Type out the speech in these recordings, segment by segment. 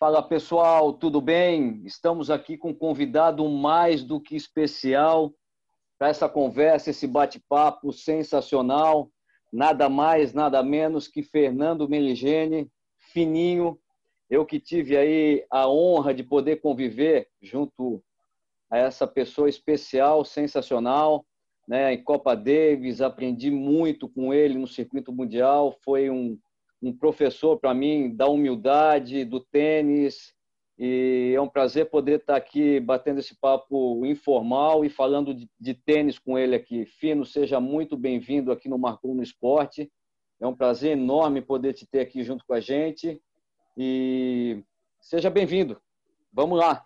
Fala pessoal, tudo bem? Estamos aqui com um convidado mais do que especial para essa conversa, esse bate-papo sensacional. Nada mais, nada menos que Fernando Meligene, fininho. Eu que tive aí a honra de poder conviver junto a essa pessoa especial, sensacional, né? Em Copa Davis, aprendi muito com ele no circuito mundial. Foi um um professor para mim da humildade, do tênis. E é um prazer poder estar aqui batendo esse papo informal e falando de, de tênis com ele aqui. Fino, seja muito bem-vindo aqui no Marcou no Esporte. É um prazer enorme poder te ter aqui junto com a gente. E seja bem-vindo. Vamos lá.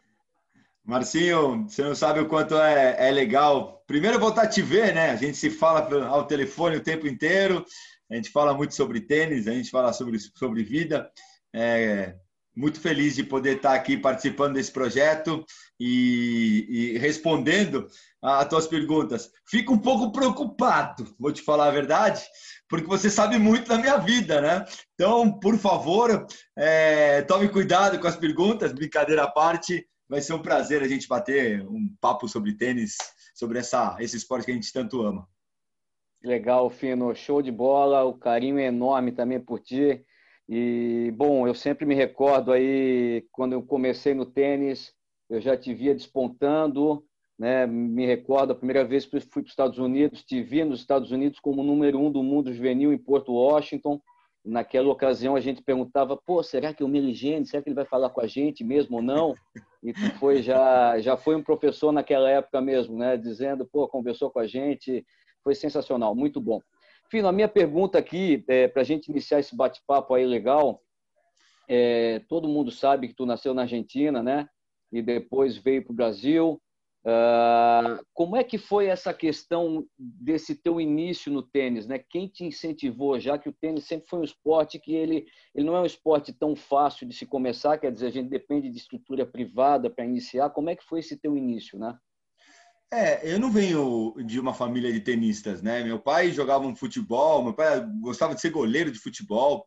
Marcinho, você não sabe o quanto é, é legal. Primeiro voltar a te ver, né? A gente se fala ao telefone o tempo inteiro a gente fala muito sobre tênis, a gente fala sobre, sobre vida. É, muito feliz de poder estar aqui participando desse projeto e, e respondendo às tuas perguntas. Fico um pouco preocupado, vou te falar a verdade, porque você sabe muito da minha vida, né? Então, por favor, é, tome cuidado com as perguntas, brincadeira à parte. Vai ser um prazer a gente bater um papo sobre tênis, sobre essa, esse esporte que a gente tanto ama. Legal, Fino. Show de bola. O carinho é enorme também por ti. E, bom, eu sempre me recordo aí, quando eu comecei no tênis, eu já te via despontando, né? Me recordo a primeira vez que fui para os Estados Unidos, te vi nos Estados Unidos como número um do mundo juvenil em Porto Washington. Naquela ocasião a gente perguntava, pô, será que o Meligene, será que ele vai falar com a gente mesmo ou não? E foi já já foi um professor naquela época mesmo, né? Dizendo, pô, conversou com a gente, foi sensacional, muito bom. Fino, a minha pergunta aqui, é, para a gente iniciar esse bate-papo aí legal, é, todo mundo sabe que tu nasceu na Argentina, né? E depois veio para o Brasil. Uh, como é que foi essa questão desse teu início no tênis, né? Quem te incentivou, já que o tênis sempre foi um esporte que ele, ele não é um esporte tão fácil de se começar, quer dizer, a gente depende de estrutura privada para iniciar. Como é que foi esse teu início, né? É, eu não venho de uma família de tenistas, né? Meu pai jogava um futebol, meu pai gostava de ser goleiro de futebol.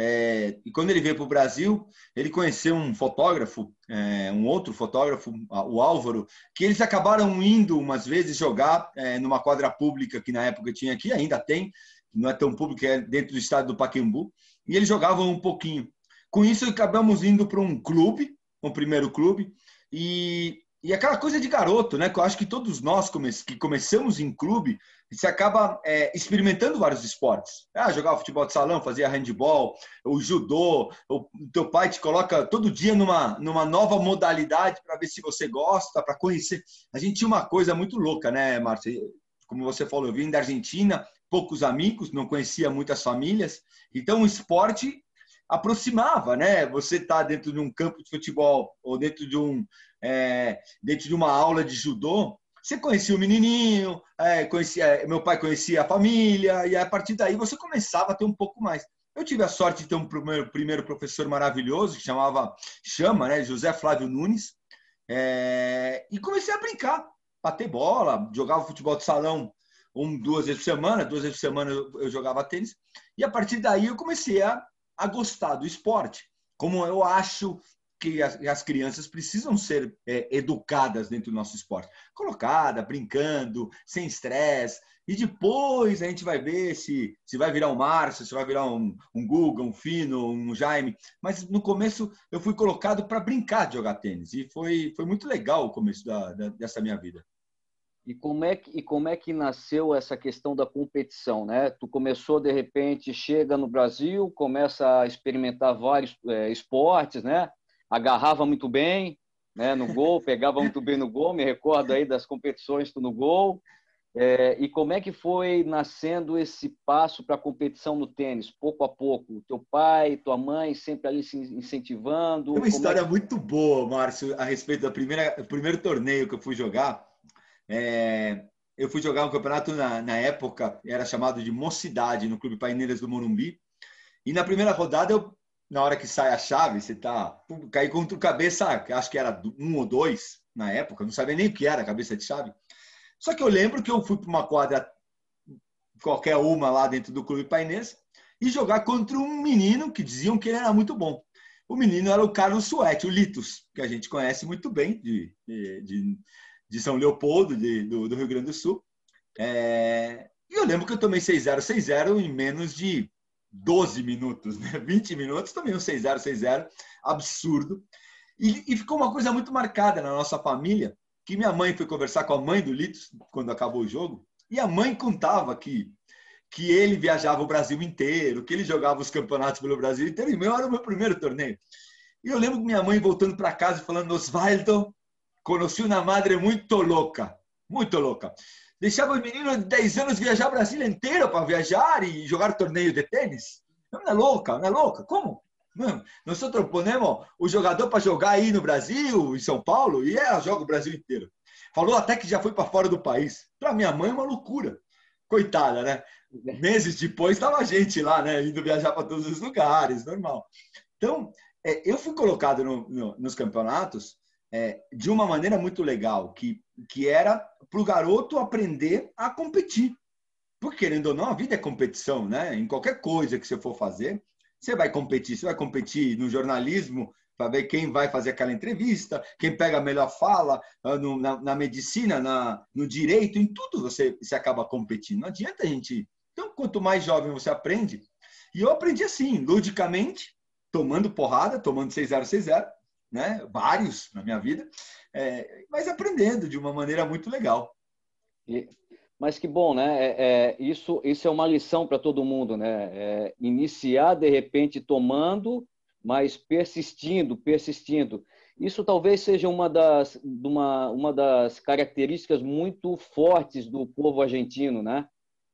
É, e quando ele veio para o Brasil, ele conheceu um fotógrafo, é, um outro fotógrafo, o Álvaro, que eles acabaram indo umas vezes jogar é, numa quadra pública que na época tinha aqui, ainda tem, não é tão pública, é dentro do estado do Paquembu, e eles jogavam um pouquinho. Com isso, acabamos indo para um clube, um primeiro clube, e e aquela coisa de garoto, né? Que eu acho que todos nós que começamos em clube, você acaba é, experimentando vários esportes. Ah, jogava futebol de salão, fazia handball, o judô, o teu pai te coloca todo dia numa, numa nova modalidade para ver se você gosta, para conhecer. A gente tinha uma coisa muito louca, né, Márcia? Como você falou, eu vim da Argentina, poucos amigos, não conhecia muitas famílias. Então, o esporte aproximava, né? Você tá dentro de um campo de futebol ou dentro de um é, dentro de uma aula de judô, você conhecia o menininho, é, conhecia, meu pai conhecia a família e a partir daí você começava a ter um pouco mais. Eu tive a sorte de ter um primeiro, primeiro professor maravilhoso que chamava chama, né? José Flávio Nunes, é, e comecei a brincar, bater bola, jogava futebol de salão um, duas vezes por semana, duas vezes por semana eu, eu jogava tênis. E a partir daí eu comecei a a gostar do esporte. Como eu acho que as, as crianças precisam ser é, educadas dentro do nosso esporte. Colocada, brincando, sem estresse. E depois a gente vai ver se, se vai virar um Márcio, se vai virar um, um Guga, um Fino, um Jaime. Mas no começo eu fui colocado para brincar de jogar tênis. E foi, foi muito legal o começo da, da, dessa minha vida. E como é que e como é que nasceu essa questão da competição, né? Tu começou de repente, chega no Brasil, começa a experimentar vários é, esportes, né? Agarrava muito bem, né? No gol, pegava muito bem no gol. Me recordo aí das competições tu no gol. É, e como é que foi nascendo esse passo para a competição no tênis, pouco a pouco? Teu pai, tua mãe sempre ali se incentivando? Tem uma história é que... muito boa, Márcio, a respeito do primeiro torneio que eu fui jogar. É, eu fui jogar um campeonato na, na, época, era chamado de Mocidade, no Clube Paineiras do Morumbi. E na primeira rodada, eu, na hora que sai a chave, você tá. Caí contra o cabeça, acho que era um ou dois na época, não sabia nem o que era cabeça de chave. Só que eu lembro que eu fui para uma quadra, qualquer uma lá dentro do Clube Paineiras, e jogar contra um menino que diziam que ele era muito bom. o menino era o Carlos Suete, o Litos, que a gente conhece muito bem de, de, de São Leopoldo, de, do, do, Rio Grande do Sul. É, e eu lembro que eu tomei 6-0, 6-0 em menos de 12 minutos, né? 20 minutos, tomei um 6-0, 6-0, absurdo. E, e, ficou uma coisa muito marcada na nossa família, que minha mãe foi conversar com a mãe do Litos quando acabou o jogo, e a mãe contava que que ele viajava o Brasil inteiro, que ele jogava os campeonatos pelo Brasil inteiro, e meu era o meu primeiro torneio. E eu lembro minha mãe voltando para casa falando: Osvaldo, conheci uma madre muito louca, muito louca. Deixava o menino de 10 anos viajar o Brasil inteiro para viajar e jogar torneio de tênis. Não é louca, não é louca. Como? Nós ponemos o jogador para jogar aí no Brasil, em São Paulo, e ela joga o Brasil inteiro. Falou até que já foi para fora do país. Para minha mãe é uma loucura. Coitada, né? Meses depois estava a gente lá, né? Indo viajar para todos os lugares, normal. Então, é, eu fui colocado no, no, nos campeonatos é, de uma maneira muito legal, que, que era para o garoto aprender a competir. Porque, querendo ou não, a vida é competição, né? Em qualquer coisa que você for fazer, você vai competir. Você vai competir no jornalismo para ver quem vai fazer aquela entrevista, quem pega a melhor fala, ah, no, na, na, medicina, na, no direito, em tudo você, você acaba competindo. Não adianta a gente. Então, quanto mais jovem você aprende, e eu aprendi assim, ludicamente, tomando porrada, tomando 6-0, 6-0, né? vários na minha vida, é, mas aprendendo de uma maneira muito legal. E, mas que bom, né? É, é, isso, isso é uma lição para todo mundo, né? É, iniciar de repente tomando mas persistindo, persistindo. Isso talvez seja uma das, uma, uma das características muito fortes do povo argentino, né?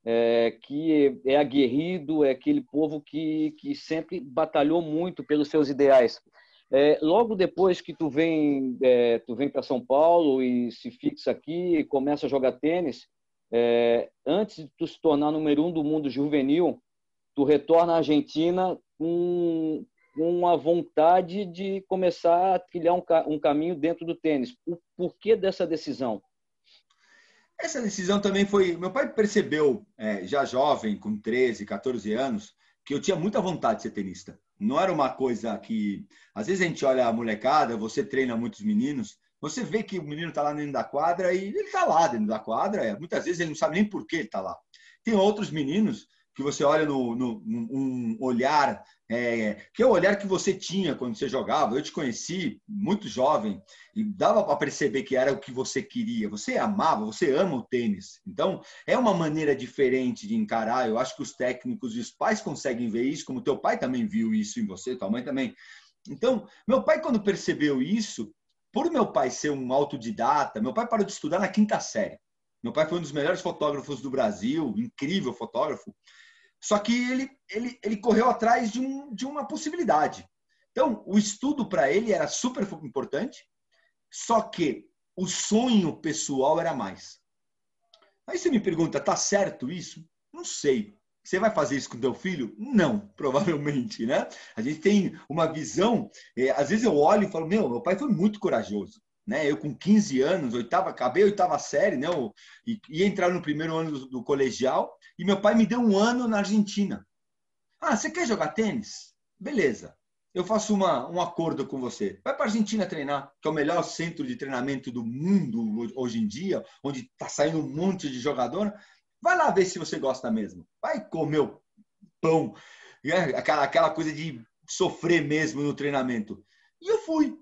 É, que é aguerrido, é aquele povo que, que sempre batalhou muito pelos seus ideais. É, logo depois que tu vem, é, tu vem para São Paulo e se fixa aqui e começa a jogar tênis, é, antes de tu se tornar número um do mundo juvenil, tu retorna à Argentina com, com a vontade de começar a trilhar um, um caminho dentro do tênis. O porquê dessa decisão? Essa decisão também foi. Meu pai percebeu, é, já jovem, com 13, 14 anos, que eu tinha muita vontade de ser tenista. Não era uma coisa que. Às vezes a gente olha a molecada, você treina muitos meninos, você vê que o menino está lá dentro da quadra e ele está lá dentro da quadra. É, muitas vezes ele não sabe nem por que ele está lá. Tem outros meninos que você olha no, no um olhar é, que é o olhar que você tinha quando você jogava. Eu te conheci muito jovem e dava para perceber que era o que você queria. Você amava, você ama o tênis. Então, é uma maneira diferente de encarar. Eu acho que os técnicos e os pais conseguem ver isso, como teu pai também viu isso em você, tua mãe também. Então, meu pai, quando percebeu isso, por meu pai ser um autodidata, meu pai parou de estudar na quinta série. Meu pai foi um dos melhores fotógrafos do Brasil, incrível fotógrafo. Só que ele, ele, ele correu atrás de, um, de uma possibilidade. Então, o estudo para ele era super importante, só que o sonho pessoal era mais. Aí você me pergunta, tá certo isso? Não sei. Você vai fazer isso com teu filho? Não, provavelmente, né? A gente tem uma visão. É, às vezes eu olho e falo, meu, meu pai foi muito corajoso né? Eu com 15 anos, oitava, acabei a oitava série, né? Eu ia entrar no primeiro ano do, do, colegial e meu pai me deu um ano na Argentina. Ah, você quer jogar tênis? Beleza. Eu faço uma, um acordo com você. Vai para a Argentina treinar, que é o melhor centro de treinamento do mundo hoje em dia, onde está saindo um monte de jogador. Vai lá ver se você gosta mesmo. Vai comer o pão, né? aquela, aquela coisa de sofrer mesmo no treinamento. E eu fui.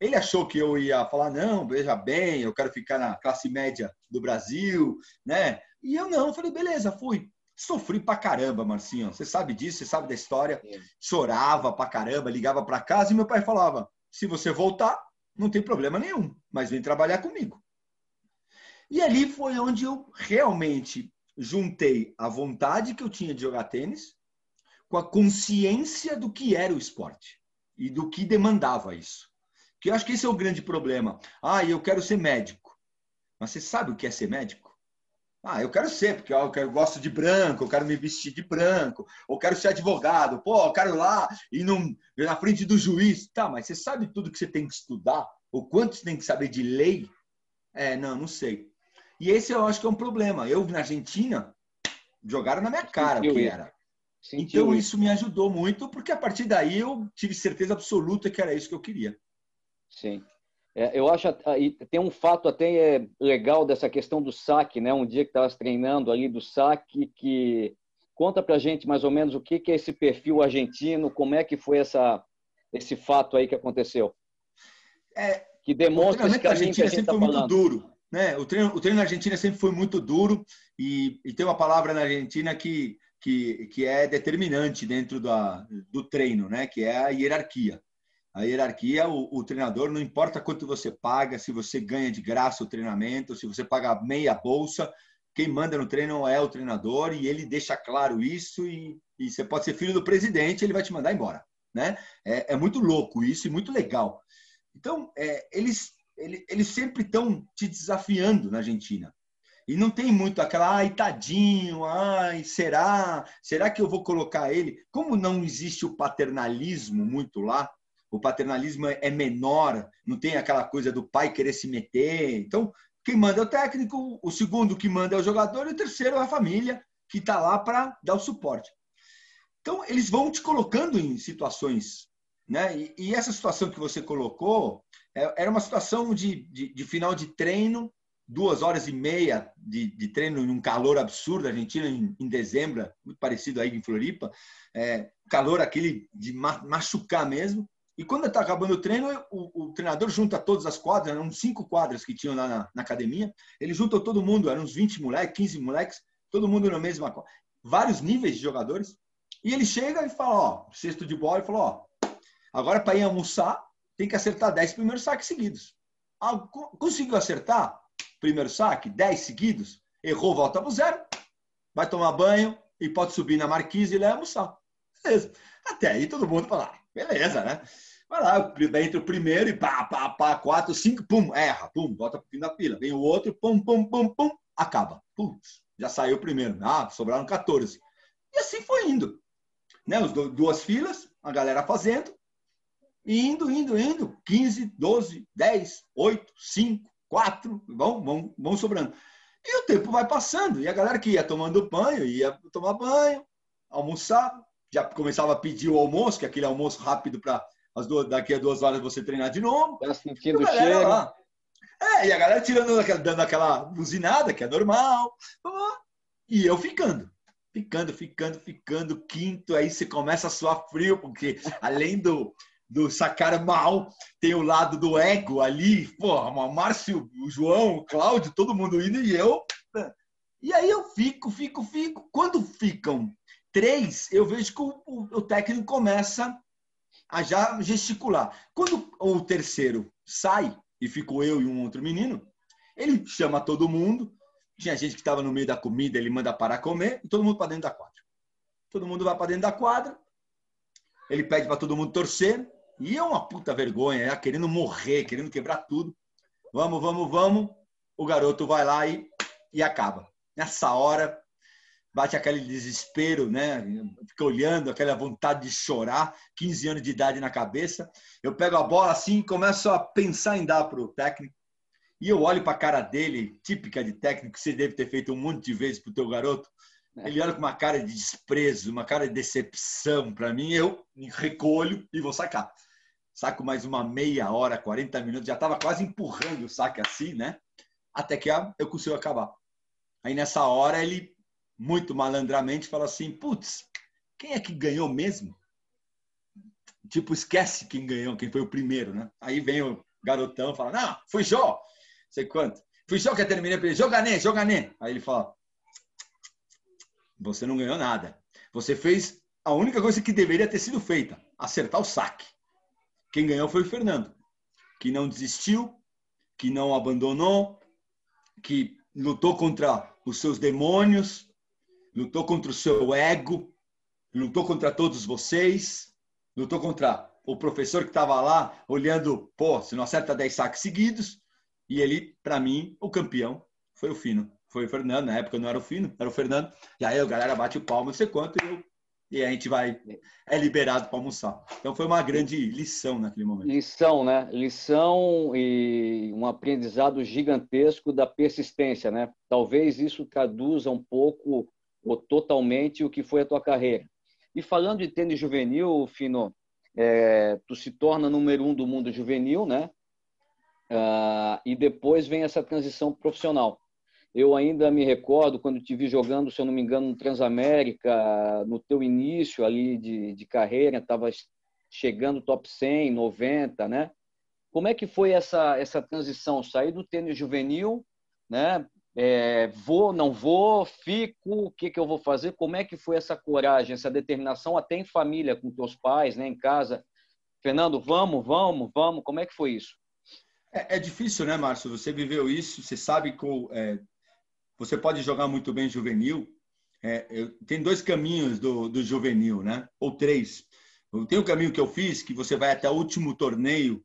Ele achou que eu ia falar, não, veja bem, eu quero ficar na classe média do Brasil, né? E eu não, falei, beleza, fui. Sofri pra caramba, Marcinho. Você sabe disso, você sabe da história. É. Chorava pra caramba, ligava pra casa e meu pai falava: se você voltar, não tem problema nenhum, mas vem trabalhar comigo. E ali foi onde eu realmente juntei a vontade que eu tinha de jogar tênis com a consciência do que era o esporte e do que demandava isso. Que eu acho que esse é o grande problema. Ah, eu quero ser médico. Mas você sabe o que é ser médico? Ah, eu quero ser, porque eu, quero, eu gosto de branco, eu quero me vestir de branco, ou quero ser advogado. Pô, eu quero ir lá e num, na frente do juiz. Tá, mas você sabe tudo que você tem que estudar? Ou quanto você tem que saber de lei? É, não, não sei. E esse eu acho que é um problema. Eu, na Argentina, jogaram na minha cara o que era. Sentiu então isso. isso me ajudou muito, porque a partir daí eu tive certeza absoluta que era isso que eu queria. Sim. É, eu acho aí tem um fato até é, legal dessa questão do saque, né? Um dia que estava treinando ali do saque, que conta para gente mais ou menos o que, que é esse perfil argentino, como é que foi essa esse fato aí que aconteceu. É, que demonstra o treinamento Argentina sempre tá foi falando. muito duro, né? O treino, o treino na Argentina sempre foi muito duro e, e tem uma palavra na Argentina que que, que é determinante dentro da, do treino, né? Que é a hierarquia. A hierarquia, o, o, treinador, não importa quanto você paga, se você ganha de graça o treinamento, se você paga meia bolsa, quem manda no treino é o treinador e ele deixa claro isso e, e você pode ser filho do presidente, ele vai te mandar embora, né? É, é muito louco isso e muito legal. Então, é, eles, eles, eles sempre estão te desafiando na Argentina. E não tem muito aquela, ai, tadinho, ai, será? Será que eu vou colocar ele? Como não existe o paternalismo muito lá, o paternalismo é menor, não tem aquela coisa do pai querer se meter. Então, quem manda é o técnico, o segundo que manda é o jogador e o terceiro é a família que está lá para dar o suporte. Então, eles vão te colocando em situações. Né? E, e essa situação que você colocou é, era uma situação de, de, de, final de treino, duas horas e meia de, de treino em um calor absurdo, Argentina em, em, dezembro, muito parecido aí em Floripa, é, calor aquele de machucar mesmo. E quando está acabando o treino, o, o, treinador junta todas as quadras, eram cinco quadras que tinham lá na, na, academia, ele juntou todo mundo, eram uns 20 moleques, 15 moleques, todo mundo na mesma vários níveis de jogadores, e ele chega e fala, ó, cesto de bola, e falou, ó, agora para ir almoçar, tem que acertar 10 primeiros saques seguidos. Ah, conseguiu acertar? Primeiro saque, 10 seguidos, errou, volta para o zero, vai tomar banho e pode subir na marquise e ir almoçar. Beleza. Até aí todo mundo fala, ah, beleza, né? Vai lá, entra o primeiro e pá, pá, pá, quatro, cinco, pum, erra, pum, volta pro fim da fila. Vem o outro, pum, pum, pum, pum, acaba. Putz, já saiu o primeiro. Ah, sobraram 14. E assim foi indo. Né? Os duas filas, a galera fazendo, indo, indo, indo. 15, 12, 10, 8, 5, 4, vão, vão, vão sobrando. E o tempo vai passando. E a galera que ia tomando banho, ia tomar banho, almoçar, já começava a pedir o almoço, que é aquele almoço rápido para as duas, daqui a duas horas você treinar de novo. Tá sentindo cheiro. Lá. É, e a galera tirando dando aquela buzinada, que é normal. E eu ficando. Ficando, ficando, ficando. Quinto, aí você começa a suar frio, porque além do, do sacar mal, tem o lado do ego ali. Porra, o Márcio, o João, o Cláudio, todo mundo indo e eu. E aí eu fico, fico, fico. Quando ficam três, eu vejo que o, o técnico começa a já gesticular. Quando o terceiro sai, e ficou eu e um outro menino, ele chama todo mundo. Tinha gente que estava no meio da comida, ele manda parar comer, e todo mundo para dentro da quadra. Todo mundo vai para dentro da quadra, ele pede para todo mundo torcer, e é uma puta vergonha, é, querendo morrer, querendo quebrar tudo. Vamos, vamos, vamos. O garoto vai lá e, e acaba. Nessa hora, bate aquele desespero, né? Fica olhando, aquela vontade de chorar, 15 anos de idade na cabeça. Eu pego a bola assim e começo a pensar em dar para o técnico. E eu olho para a cara dele, típica de técnico, que você deve ter feito um monte de vezes para o teu garoto. É. Ele olha com uma cara de desprezo, uma cara de decepção para mim. Eu recolho e vou sacar. Saco mais uma meia hora, 40 minutos. Já estava quase empurrando o saque assim, né? Até que eu consigo acabar. Aí nessa hora ele muito malandramente, fala assim: putz, quem é que ganhou mesmo? Tipo, esquece quem ganhou, quem foi o primeiro, né? Aí vem o garotão fala: não, fui Jó, sei quanto. Fui Jó que terminei para ele: jogané, jogané. Aí ele fala: você não ganhou nada. Você fez a única coisa que deveria ter sido feita: acertar o saque. Quem ganhou foi o Fernando, que não desistiu, que não abandonou, que lutou contra os seus demônios, lutou contra o seu ego, lutou contra todos vocês, lutou contra o professor que estava lá olhando, pô, se não acerta 10 saques seguidos, e ele, para mim, o campeão foi o Fino. Foi o Fernando, na época não era o Fino, era o Fernando. E aí a galera bate o palmo, não sei quanto, e, eu, e a gente vai, é liberado para almoçar. Então foi uma grande lição naquele momento. Lição, né? Lição e um aprendizado gigantesco da persistência, né? Talvez isso traduza um pouco ou totalmente o que foi a tua carreira. E falando de tênis juvenil, Fino, é, tu se torna número um do mundo juvenil, né? Ah, e depois vem essa transição profissional. Eu ainda me recordo quando te vi jogando, se eu não me engano, no Transamérica, no teu início ali de, de carreira, estava chegando top 100, 90, né? Como é que foi essa, essa transição? Sair do tênis juvenil, né? É, vou, não vou, fico, o que, que eu vou fazer? Como é que foi essa coragem, essa determinação, até em família, com teus pais, né, em casa? Fernando, vamos, vamos, vamos, como é que foi isso? É, é difícil, né, Márcio? Você viveu isso, você sabe que é, você pode jogar muito bem juvenil. É, eu, tem dois caminhos do, do juvenil, né? Ou três. Tem o caminho que eu fiz, que você vai até o último torneio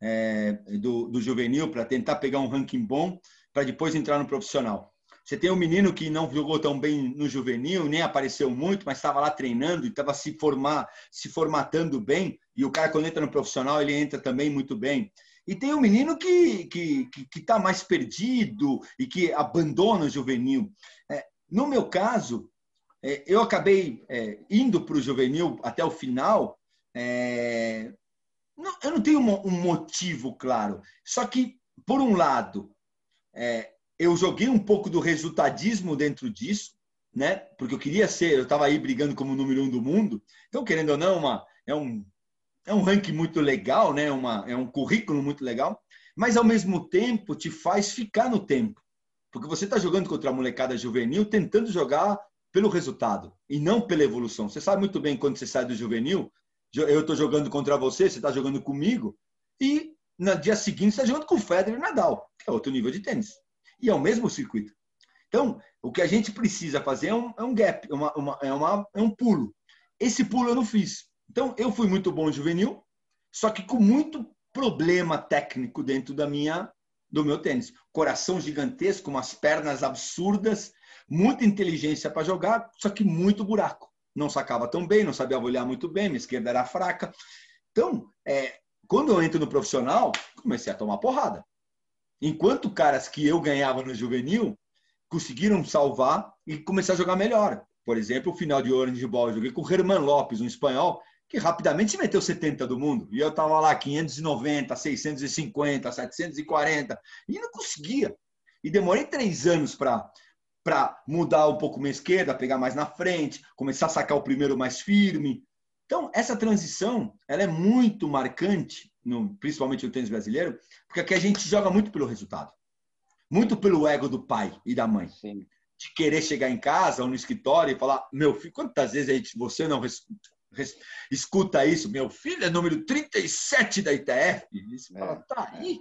é, do, do juvenil para tentar pegar um ranking bom para depois entrar no profissional. Você tem um menino que não jogou tão bem no juvenil, nem apareceu muito, mas estava lá treinando e estava se formar, se formatando bem. E o cara quando entra no profissional ele entra também muito bem. E tem um menino que que que está mais perdido e que abandona o juvenil. É, no meu caso, é, eu acabei é, indo para o juvenil até o final. É, não, eu não tenho um, um motivo claro. Só que por um lado é, eu joguei um pouco do resultadismo dentro disso, né? Porque eu queria ser, eu estava aí brigando como número um do mundo. Então, querendo ou não, uma, é um é um ranking muito legal, né? Uma, é um currículo muito legal, mas ao mesmo tempo te faz ficar no tempo, porque você está jogando contra a molecada juvenil, tentando jogar pelo resultado e não pela evolução. Você sabe muito bem quando você sai do juvenil, eu estou jogando contra você, você está jogando comigo e no dia seguinte está jogando com o Federer e Nadal, que é outro nível de tênis. E é o mesmo circuito. Então, o que a gente precisa fazer é um, é um gap, é uma, uma, é, uma, é um pulo. Esse pulo eu não fiz. Então, eu fui muito bom juvenil, só que com muito problema técnico dentro da minha do meu tênis. Coração gigantesco, umas pernas absurdas, muita inteligência para jogar, só que muito buraco. Não sacava tão bem, não sabia olhar muito bem, minha esquerda era fraca. Então, é, quando eu entro no profissional, comecei a tomar porrada. Enquanto caras que eu ganhava no juvenil conseguiram salvar e começar a jogar melhor. Por exemplo, o final de Orange Ball, eu joguei com o Herman Lopes, um espanhol, que rapidamente meteu 70 do mundo. E eu estava lá 590, 650, 740, e não conseguia. E demorei três anos para para mudar um pouco minha esquerda, pegar mais na frente, começar a sacar o primeiro mais firme, então, essa transição ela é muito marcante, no, principalmente no tênis brasileiro, porque aqui a gente joga muito pelo resultado. Muito pelo ego do pai e da mãe. Sim. De querer chegar em casa ou no escritório e falar: meu filho, quantas vezes a gente, você não res, res, escuta isso? Meu filho é número 37 da ITF. E você fala: é, tá aí.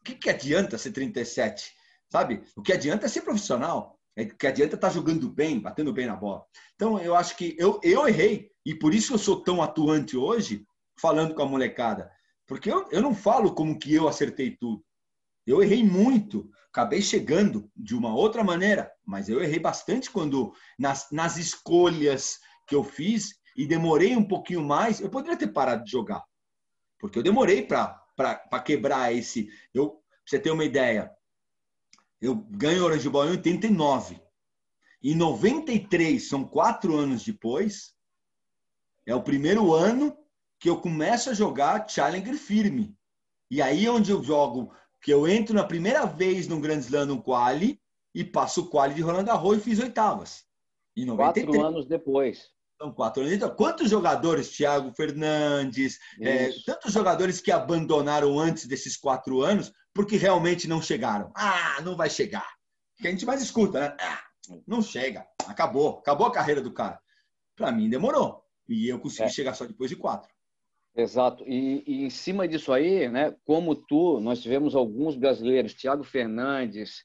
O que, que adianta ser 37? Sabe? O que adianta é ser profissional. É que adianta estar tá jogando bem, batendo bem na bola. Então, eu acho que eu, eu errei. E por isso eu sou tão atuante hoje, falando com a molecada. Porque eu, eu não falo como que eu acertei tudo. Eu errei muito. Acabei chegando de uma outra maneira. Mas eu errei bastante quando, nas, nas escolhas que eu fiz, e demorei um pouquinho mais, eu poderia ter parado de jogar. Porque eu demorei para quebrar esse. Eu, pra você ter uma ideia, eu ganho Orange Bowl em 89. Em 93, são quatro anos depois, é o primeiro ano que eu começo a jogar Challenger firme. E aí é onde eu jogo, que eu entro na primeira vez no Grand Slam no quali e passo o quali de Roland Garros e fiz oitavas. Em 93. Quatro anos depois. São quatro anos. Então, quantos jogadores, Thiago Fernandes, é, tantos jogadores que abandonaram antes desses quatro anos porque realmente não chegaram? Ah, não vai chegar. Que a gente mais escuta, né? Ah, não chega. Acabou. Acabou a carreira do cara. Para mim, demorou. E eu consegui é. chegar só depois de quatro. Exato. E, e, em cima disso aí, né, como tu, nós tivemos alguns brasileiros, Thiago Fernandes,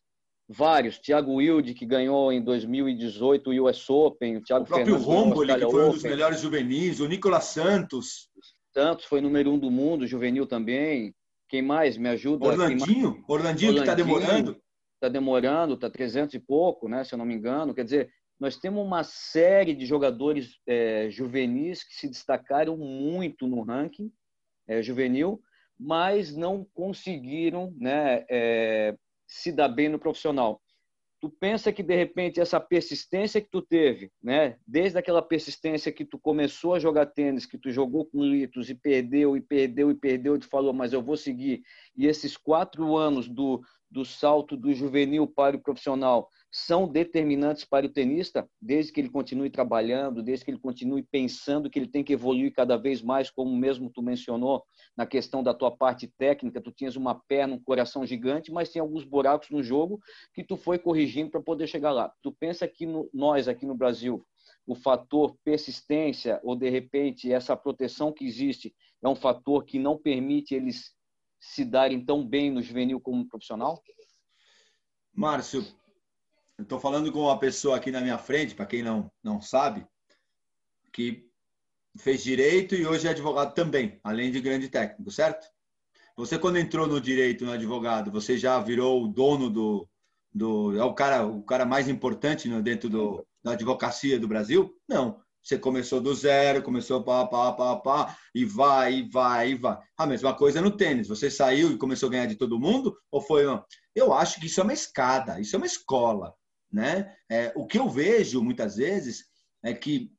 vários. Thiago Wilde, que ganhou em 2018 o US Open. O, Thiago o próprio Romboli, que foi Open. um dos melhores juvenis. O Nicolas Santos. Santos foi número um do mundo, juvenil também. Quem mais me ajuda? Orlandinho. Mais... Orlandinho, que está demorando. Está demorando, está 300 e pouco, né, se eu não me engano. Quer dizer, nós temos uma série de jogadores é, juvenis que se destacaram muito no ranking é, juvenil, mas não conseguiram né, é, se dar bem no profissional. Tu pensa que de repente essa persistência que tu teve, né, desde aquela persistência que tu começou a jogar tênis, que tu jogou com litos e perdeu e perdeu e perdeu, e tu falou, mas eu vou seguir, e esses quatro anos do, do salto do juvenil para o profissional são determinantes para o tenista, desde que ele continue trabalhando, desde que ele continue pensando que ele tem que evoluir cada vez mais, como mesmo tu mencionou na questão da tua parte técnica, tu tinhas uma perna, um coração gigante, mas tem alguns buracos no jogo que tu foi corrigindo para poder chegar lá. Tu pensa que no, nós aqui no Brasil, o fator persistência ou de repente essa proteção que existe é um fator que não permite eles se darem tão bem no juvenil como no profissional? Márcio, Estou falando com uma pessoa aqui na minha frente, para quem não, não sabe, que fez direito e hoje é advogado também, além de grande técnico, certo? Você, quando entrou no direito, no advogado, você já virou o dono do. do é o cara, o cara mais importante dentro do, da advocacia do Brasil? Não. Você começou do zero, começou pá, pá, pá, pá, e vai, e vai, e vai. A mesma coisa no tênis. Você saiu e começou a ganhar de todo mundo? Ou foi. Eu acho que isso é uma escada, isso é uma escola. Né? É, o que eu vejo muitas vezes é que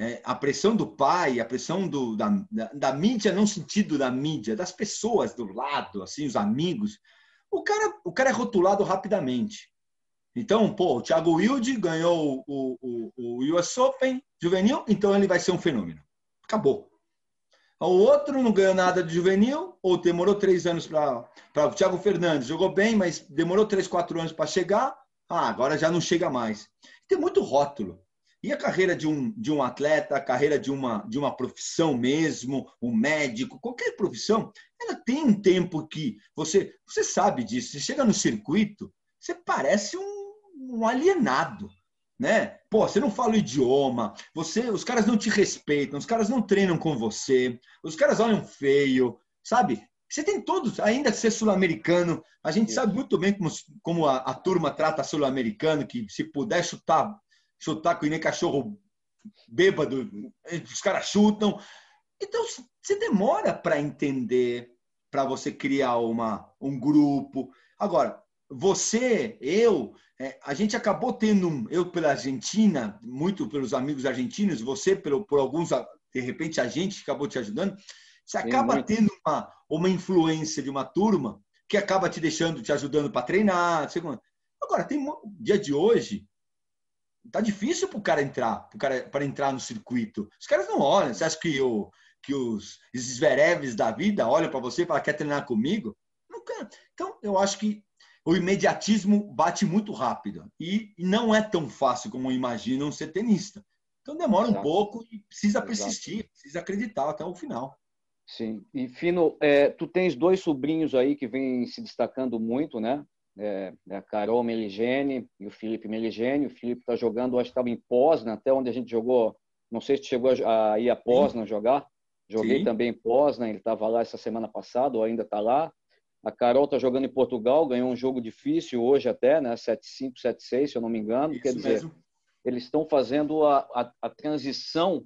é, a pressão do pai, a pressão do, da, da, da, mídia, não sentido da mídia, das pessoas do lado, assim, os amigos, o cara, o cara é rotulado rapidamente. Então, pô, o Thiago Wilde ganhou o, o, o US Open juvenil, então ele vai ser um fenômeno. Acabou. O outro não ganhou nada de juvenil, ou demorou três anos para. O Thiago Fernandes jogou bem, mas demorou três, quatro anos para chegar. Ah, agora já não chega mais. Tem muito rótulo. E a carreira de um, de um atleta, a carreira de uma, de uma profissão mesmo, um médico, qualquer profissão, ela tem um tempo que você, você sabe disso. Você chega no circuito, você parece um, um alienado. Né? Pô, você não fala o idioma, você, os caras não te respeitam, os caras não treinam com você, os caras olham feio, sabe? Você tem todos, ainda ser sul-americano, a gente sabe muito bem como, como a, a turma trata sul-americano, que se puder chutar, chutar com nem cachorro bêbado, os caras chutam. Então, você demora para entender, para você criar uma, um grupo. Agora, você, eu, é, a gente acabou tendo, um, eu pela Argentina, muito pelos amigos argentinos, você pelo, por alguns, de repente a gente acabou te ajudando, você acaba tendo uma, uma influência de uma turma que acaba te deixando, te ajudando para treinar. Agora, tem dia de hoje, tá difícil para o cara entrar, para entrar no circuito. Os caras não olham. Você acha que, o, que os Zverevs da vida olham para você e falam, quer treinar comigo? Quer. Então, eu acho que o imediatismo bate muito rápido e não é tão fácil como imaginam ser tenista. Então demora Exato. um pouco e precisa persistir, Exato. precisa acreditar até o final. Sim. E, Fino, é, tu tens dois sobrinhos aí que vêm se destacando muito, né? É, é a Carol Meligene e o Felipe Meligene. O Felipe está jogando, acho que estava em Poznan, até onde a gente jogou. Não sei se chegou a, ir a Poznan jogar. Joguei Sim. também em Poznan, ele estava lá essa semana passada, ou ainda está lá. A Carol está jogando em Portugal, ganhou um jogo difícil hoje até, né? 7-5, 7-6, se eu não me engano. Isso Quer dizer, mesmo. eles estão fazendo a, a, a transição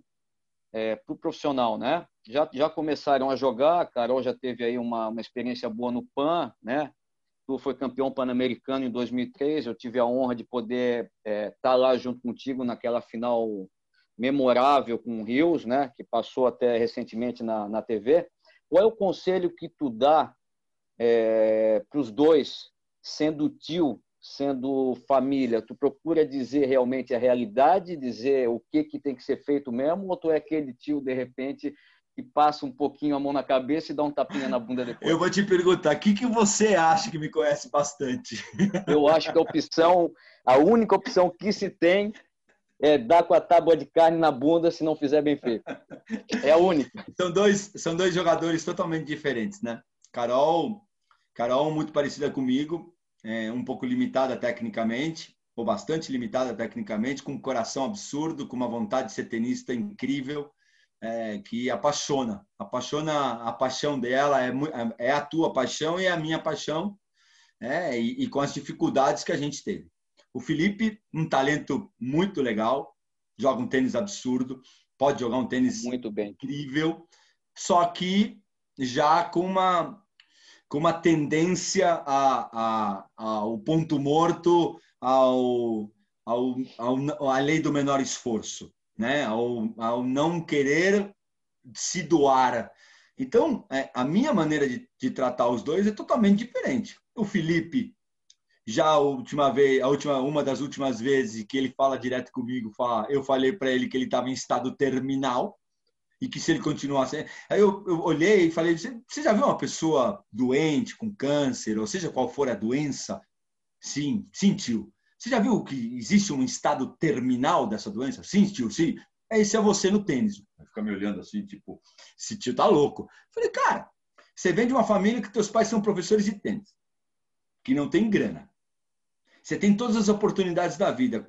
é, para o profissional, né? Já, já começaram a jogar, a Carol já teve aí uma, uma experiência boa no PAN, né? Tu foi campeão pan-americano em 2003, eu tive a honra de poder estar é, tá lá junto contigo naquela final memorável com o Rios, né? Que passou até recentemente na, na TV. Qual é o conselho que tu dá é, para os dois, sendo tio sendo família, tu procura dizer realmente a realidade, dizer o que, que tem que ser feito mesmo, ou tu é aquele tio, de repente, que passa um pouquinho a mão na cabeça e dá um tapinha na bunda depois? Eu vou te perguntar, o que, que você acha que me conhece bastante? Eu acho que a opção, a única opção que se tem é dar com a tábua de carne na bunda se não fizer bem feito. É a única. São dois, são dois jogadores totalmente diferentes, né? Carol, Carol muito parecida comigo, é, um pouco limitada tecnicamente, ou bastante limitada tecnicamente, com um coração absurdo, com uma vontade de ser tenista incrível, é, que apaixona. Apaixona, a paixão dela é, é a tua paixão e é a minha paixão, é, e, e com as dificuldades que a gente teve. O Felipe, um talento muito legal, joga um tênis absurdo, pode jogar um tênis muito bem. incrível, só que já com uma com uma tendência a, a, a, o ponto morto, ao, ao, ao, à lei do menor esforço, né? ao, ao não querer se doar. Então, é, a minha maneira de, de tratar os dois é totalmente diferente. O Felipe já a última vez, a última, uma das últimas vezes que ele fala direto comigo, fala, eu falei para ele que ele estava em estado terminal e que se ele continuasse, aí eu, eu olhei e falei, você, já viu uma pessoa doente com câncer, ou seja qual for a doença? Sim, sentiu. Você já viu que existe um estado terminal dessa doença? Sim, tio, sim. Esse é você no tênis. Vai ficar me olhando assim, tipo, esse tio tá louco. falei, cara, você vem de uma família que teus pais são professores de tênis, que não tem grana. Você tem todas as oportunidades da vida.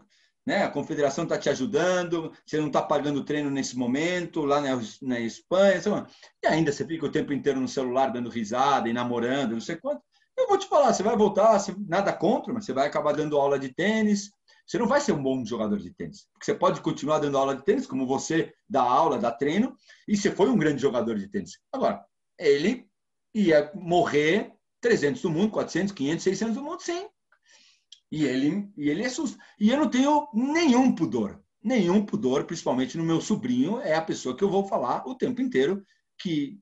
Né? A confederação está te ajudando, você não está pagando treino nesse momento, lá na, na Espanha. E ainda você fica o tempo inteiro no celular dando risada e namorando, não sei quanto. Eu vou te falar, você vai voltar, você, nada contra, mas você vai acabar dando aula de tênis. Você não vai ser um bom jogador de tênis. Porque você pode continuar dando aula de tênis, como você dá aula, dá treino, e você foi um grande jogador de tênis. Agora, ele ia morrer 300 do mundo, 400, 500, 600 do mundo sem e ele, e ele é susto. E eu não tenho nenhum pudor. Nenhum pudor, principalmente no meu sobrinho, é a pessoa que eu vou falar o tempo inteiro que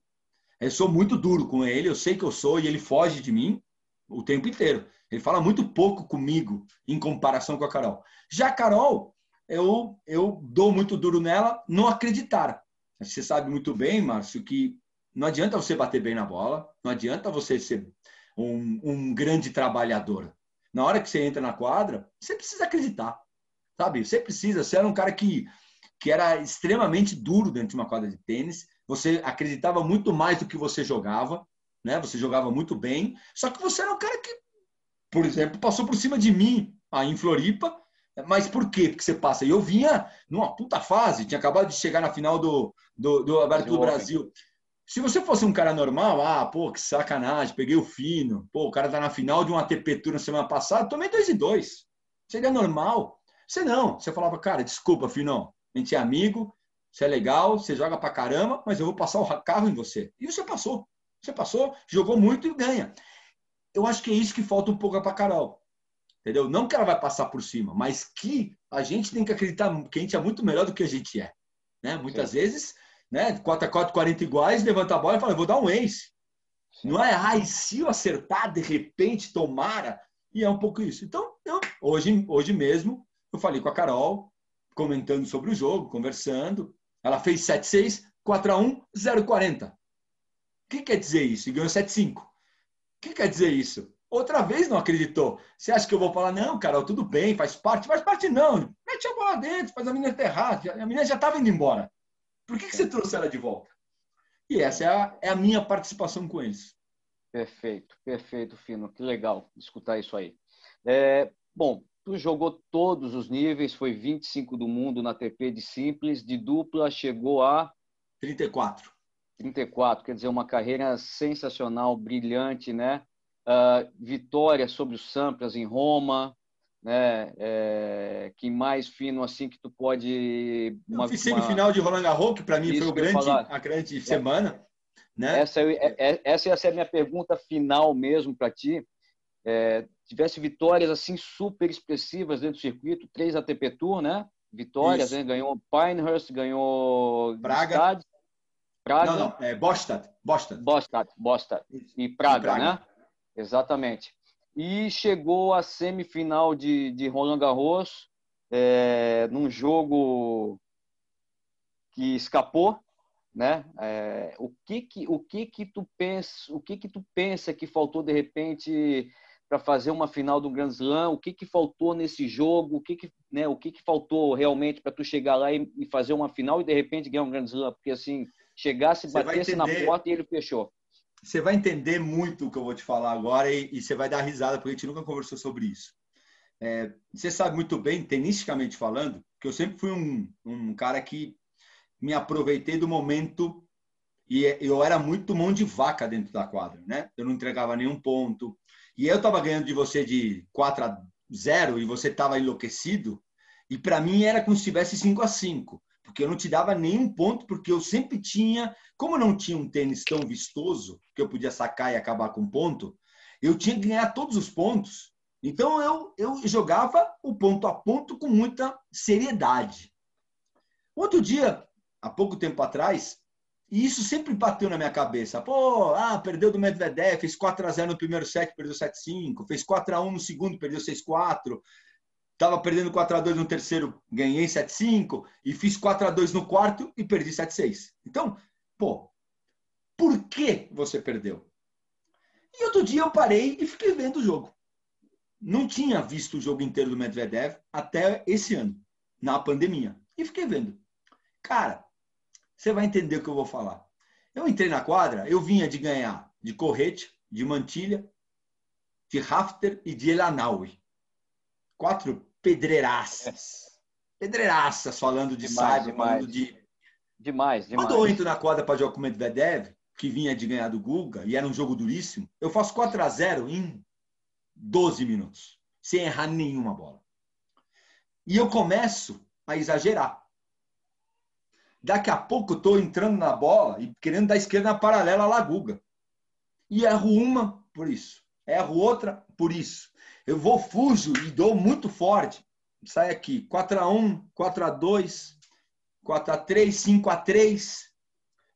eu sou muito duro com ele, eu sei que eu sou e ele foge de mim o tempo inteiro. Ele fala muito pouco comigo em comparação com a Carol. Já a Carol, eu, eu dou muito duro nela não acreditar. Você sabe muito bem, Márcio, que não adianta você bater bem na bola, não adianta você ser um, um grande trabalhador na hora que você entra na quadra, você precisa acreditar, sabe? Você precisa. Você era um cara que, que era extremamente duro dentro de uma quadra de tênis. Você acreditava muito mais do que você jogava, né? Você jogava muito bem. Só que você era um cara que, por exemplo, passou por cima de mim aí em Floripa. Mas por quê? Porque você passa. E eu vinha numa puta fase, tinha acabado de chegar na final do, do, do Aberto do Brasil. Se você fosse um cara normal, ah, pô, que sacanagem, peguei o fino, pô, o cara tá na final de um ATP Tour na semana passada, tomei dois e dois. Seria normal. Você não, você falava, cara, desculpa, Fino, a gente é amigo, você é legal, você joga pra caramba, mas eu vou passar o carro em você. E você passou. Você passou, jogou muito e ganha. Eu acho que é isso que falta um pouco para Carol. Entendeu? Não que ela vai passar por cima, mas que a gente tem que acreditar que a gente é muito melhor do que a gente é. Né? Muitas Sim. vezes né? 4 a 4, 40 iguais, levanta a bola e fala, eu vou dar um ace. Sim. Não é, ai, se eu acertar, de repente, tomara. E é um pouco isso. Então, eu, hoje, hoje mesmo, eu falei com a Carol, comentando sobre o jogo, conversando. Ela fez 7-6, 4x1, 0-40. O que quer dizer isso? E ganhou 7-5. O que quer dizer isso? Outra vez não acreditou. Você acha que eu vou falar, não, Carol, tudo bem, faz parte? Faz parte não. Mete a bola dentro, faz a menina enterrar. A menina já estava indo embora. Por que, que você trouxe ela de volta? E essa é a, é a minha participação com eles. Perfeito, perfeito, Fino. Que legal escutar isso aí. É, bom, tu jogou todos os níveis, foi 25 do mundo na TP de simples, de dupla chegou a 34. 34, quer dizer, uma carreira sensacional, brilhante, né? Uh, vitória sobre os Sampras em Roma, né? É, que mais fino assim que tu pode. Uma, eu fiz semifinal uma... de Roland Garros, que para mim Isso foi o grande, a grande semana. Né? Essa, é, é, essa ia ser a minha pergunta final mesmo para ti. É, tivesse vitórias assim super expressivas dentro do circuito, três ATP Tour, né? Vitórias, né? ganhou Pinehurst, ganhou Praga. Praga. Não, não, é Bostad. Bostad. Bostad, Bostad. E Praga, e Praga, né? Exatamente e chegou à semifinal de, de Roland Garros é, num jogo que escapou, né? É, o que que o que que tu pensa o que que tu pensa que faltou de repente para fazer uma final do Grand Slam? O que que faltou nesse jogo? O que que né? O que que faltou realmente para tu chegar lá e, e, fazer uma final e de repente ganhar um Grand Slam? Porque assim chegasse, batesse na porta e ele fechou você vai entender muito o que eu vou te falar agora e, e, você vai dar risada, porque a gente nunca conversou sobre isso. É, você sabe muito bem, tenisticamente falando, que eu sempre fui um, um cara que me aproveitei do momento e eu era muito mão de vaca dentro da quadra, né? Eu não entregava nenhum ponto. E eu estava ganhando de você de 4 a 0 e você estava enlouquecido. E para mim era como se tivesse 5 a 5 porque eu não te dava nenhum ponto, porque eu sempre tinha, como eu não tinha um tênis tão vistoso, que eu podia sacar e acabar com ponto, eu tinha que ganhar todos os pontos. Então eu, eu jogava o ponto a ponto com muita seriedade. Outro dia, há pouco tempo atrás, e isso sempre bateu na minha cabeça. Pô, ah, perdeu do Medvedev, fez 4 a 0 no primeiro set, perdeu 7-5, fez 4 a 1 no segundo, perdeu 6-4. Tava perdendo 4 a 2 no terceiro, ganhei 7-5 e fiz 4 a 2 no quarto e perdi 7-6. Então, pô, por que você perdeu? E outro dia eu parei e fiquei vendo o jogo. Não tinha visto o jogo inteiro do Medvedev até esse ano, na pandemia. E fiquei vendo. Cara, você vai entender o que eu vou falar. Eu entrei na quadra, eu vinha de ganhar de Correte, de Mantilha, de Rafter e de Elanaui. Quatro pedreiraças. Pedreiraças falando de demais, cyber, demais. falando de. Demais, demais. Quando eu entro na quadra para jogar com o Medvedev, que vinha de ganhar do Guga, e era um jogo duríssimo, eu faço 4 a 0 em 12 minutos, sem errar nenhuma bola. E eu começo a exagerar. Daqui a pouco eu estou entrando na bola e querendo dar esquerda na paralela à Laguga. E erro uma por isso. Erro outra por isso. Eu vou fujo e dou muito forte. Sai aqui. 4x1, 4x2, 4x3, 5x3.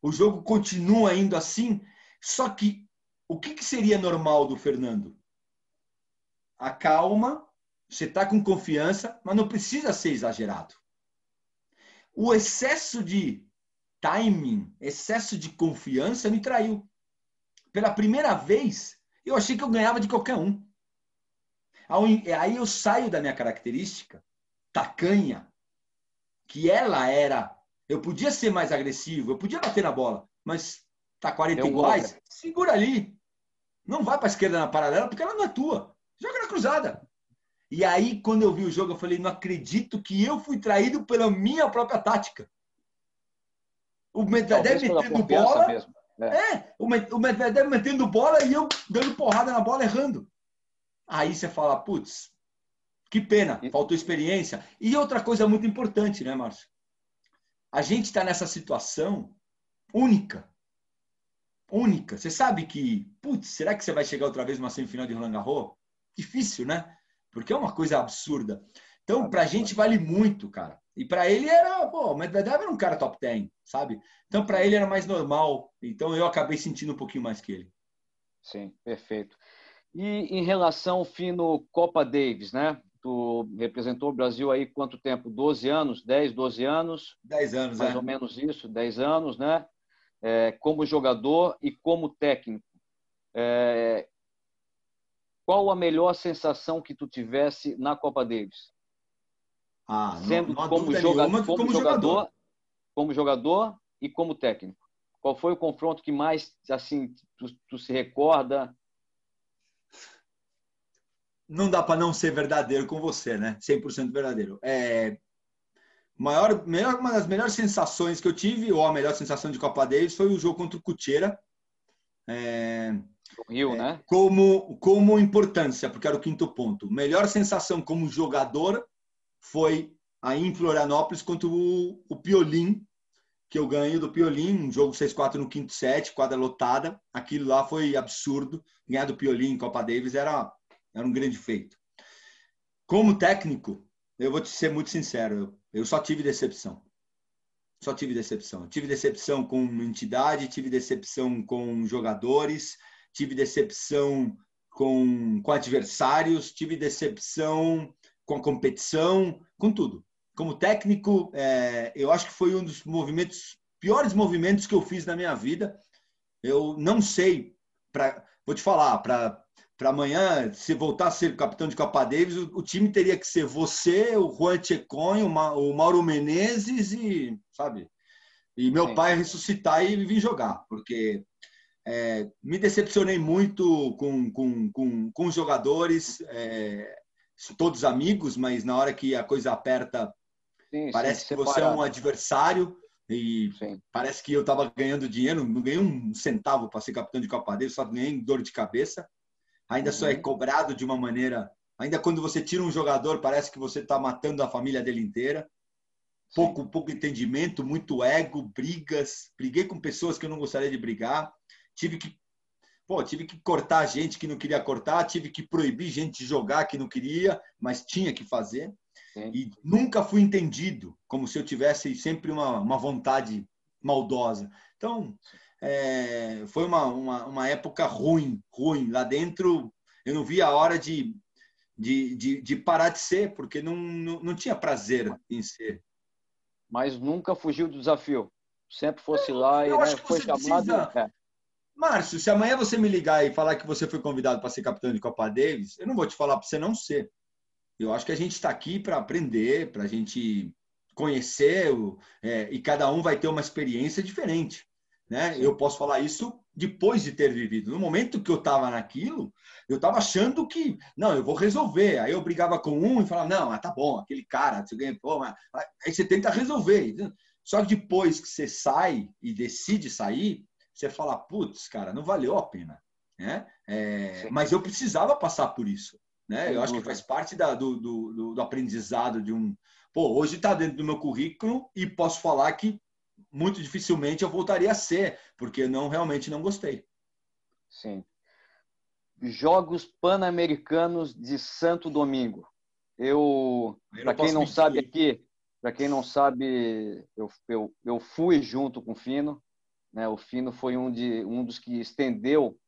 O jogo continua indo assim. Só que o que, que seria normal do Fernando? A calma, você está com confiança, mas não precisa ser exagerado o excesso de timing, excesso de confiança me traiu. Pela primeira vez, eu achei que eu ganhava de qualquer um. Aí eu saio da minha característica tacanha, que ela era. Eu podia ser mais agressivo, eu podia bater na bola, mas tá 40 iguais, segura ali. Não vai para a esquerda na paralela porque ela não é tua. Joga na cruzada. E aí, quando eu vi o jogo, eu falei: não acredito que eu fui traído pela minha própria tática. O Medvedev metendo bola. Mesmo. É. é, o Medvedev metendo bola e eu dando porrada na bola errando. Aí você fala: putz, que pena, faltou experiência. E outra coisa muito importante, né, Márcio? A gente está nessa situação única. Única. Você sabe que, putz, será que você vai chegar outra vez numa semifinal de Roland Garros? Difícil, né? porque é uma coisa absurda. Então, para a gente vale muito, cara. E para ele era, pô, o Medvedev era um cara top 10, sabe? Então, para ele era mais normal. Então, eu acabei sentindo um pouquinho mais que ele. Sim, perfeito. E em relação ao Fino Copa Davis, né? Tu representou o Brasil aí quanto tempo? 12 anos? 10, 12 anos? 10 anos, Mais é. ou menos isso, 10 anos, né? É, como jogador e como técnico. É, qual a melhor sensação que tu tivesse na Copa Davis? Ah, Sendo não, não como, joga como, como jogador, jogador, como jogador e como técnico. Qual foi o confronto que mais assim tu, tu se recorda? Não dá para não ser verdadeiro com você, né? 100% verdadeiro. É maior, melhor, uma das melhores sensações que eu tive, ou a melhor sensação de Copa Davis, foi o jogo contra o Cucheira. É, Rio, é, né? Como, como importância, porque era o quinto ponto. Melhor sensação como jogador foi aí em Florianópolis contra o, o Piolim, que eu ganho do Piolim, um jogo 6-4 no quinto set, quadra lotada. Aquilo lá foi absurdo. Ganhar do Piolim em Copa Davis era, era um grande feito. Como técnico, eu vou te ser muito sincero, eu, só tive decepção. Só tive decepção. Tive decepção com entidade, tive decepção com jogadores, tive decepção com, com adversários, tive decepção com a competição, com tudo. Como técnico, é, eu acho que foi um dos movimentos, piores movimentos que eu fiz na minha vida. Eu não sei, pra, vou te falar, para para amanhã, se voltar a ser capitão de Copa Davis, o, o time teria que ser você, o Juan Checon, o, Ma, o Mauro Menezes e, sabe? E meu Sim. pai ressuscitar e vir jogar, porque é, me decepcionei muito com, com, com, com os jogadores, é, todos amigos, mas na hora que a coisa aperta, sim, parece que você é um adversário e sim. parece que eu estava ganhando dinheiro, não ganhei um centavo para ser capitão de Copa dele, só ganhei dor de cabeça. Ainda uhum. só é uhum. cobrado de uma maneira. Ainda quando você tira um jogador, parece que você está matando a família dele inteira. Pouco, pouco entendimento, muito ego, brigas. Briguei com pessoas que eu não gostaria de brigar tive que. Pô, tive que cortar gente que não queria cortar, tive que proibir gente de jogar que não queria, mas tinha que fazer. Sim. E nunca fui entendido, como se eu tivesse sempre uma, uma vontade maldosa. Então, é, foi uma, uma, uma, época ruim, ruim. Lá dentro, eu não via a hora de, de, de, de parar de ser, porque não, não, não, tinha prazer em ser. Mas nunca fugiu do desafio. Sempre fosse lá eu, e né, foi chamado. Precisa... É. Márcio, se amanhã você me ligar e falar que você foi convidado para ser capitão de Copa Davis, eu não vou te falar para você não ser. Eu acho que a gente está aqui para aprender, para a gente conhecer, é, e cada um vai ter uma experiência diferente. Né? Eu posso falar isso depois de ter vivido. No momento que eu estava naquilo, eu estava achando que, não, eu vou resolver. Aí eu brigava com um e falava, não, ah, tá bom, aquele cara, você ganha, pô, mas... aí você tenta resolver. Só que depois que você sai e decide sair, você fala, putz, cara, não valeu a pena. Né? É, mas eu precisava passar por isso. Né? Eu acho que faz parte da, do, do, do, aprendizado de um. Pô, hoje está dentro do meu currículo e posso falar que muito dificilmente eu voltaria a ser, porque não realmente não gostei. Sim. Jogos Pan-Americanos de Santo Domingo. Eu, para quem não sabe aqui, para quem não sabe, eu, eu, eu fui junto com o Fino. Né? O Fino foi um, de, um dos que estendeu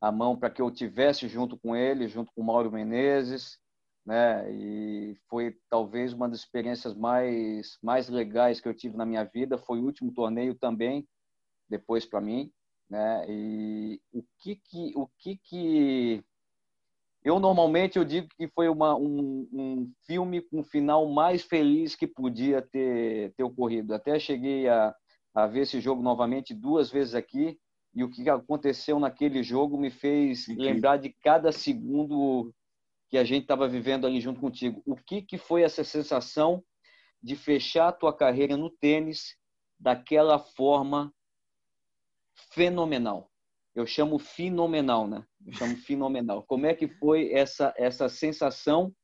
a mão para que eu tivesse junto com ele, junto com o Mauro Menezes, né? E foi talvez uma das experiências mais mais legais que eu tive na minha vida. Foi o último torneio também, depois para mim, né? E o que que o que que eu normalmente eu digo que foi uma, um, um filme com um final mais feliz que podia ter ter ocorrido. Até cheguei a a ver esse jogo novamente duas vezes aqui e o que aconteceu naquele jogo me fez lembrar de cada segundo que a gente estava vivendo ali junto contigo. O que, que foi essa sensação de fechar a tua carreira no tênis daquela forma fenomenal? Eu chamo fenomenal, né? Eu chamo fenomenal. Como é que foi essa essa sensação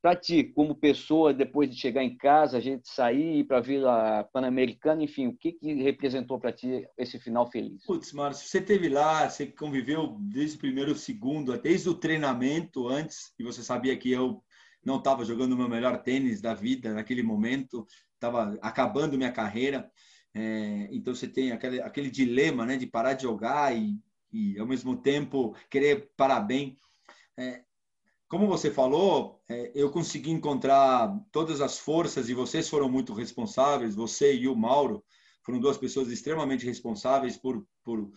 para ti, como pessoa, depois de chegar em casa, a gente sair para a Vila Pan-Americana, enfim, o que, que representou para ti esse final feliz? Putz, Márcio, você teve lá, você conviveu desde o primeiro segundo, desde o treinamento antes, e você sabia que eu não estava jogando o meu melhor tênis da vida naquele momento, estava acabando minha carreira. É, então você tem aquele, aquele dilema né, de parar de jogar e, e ao mesmo tempo querer parar bem. É, como você falou, é, eu consegui encontrar todas as forças e vocês foram muito responsáveis, você e o Mauro foram duas pessoas extremamente responsáveis por, por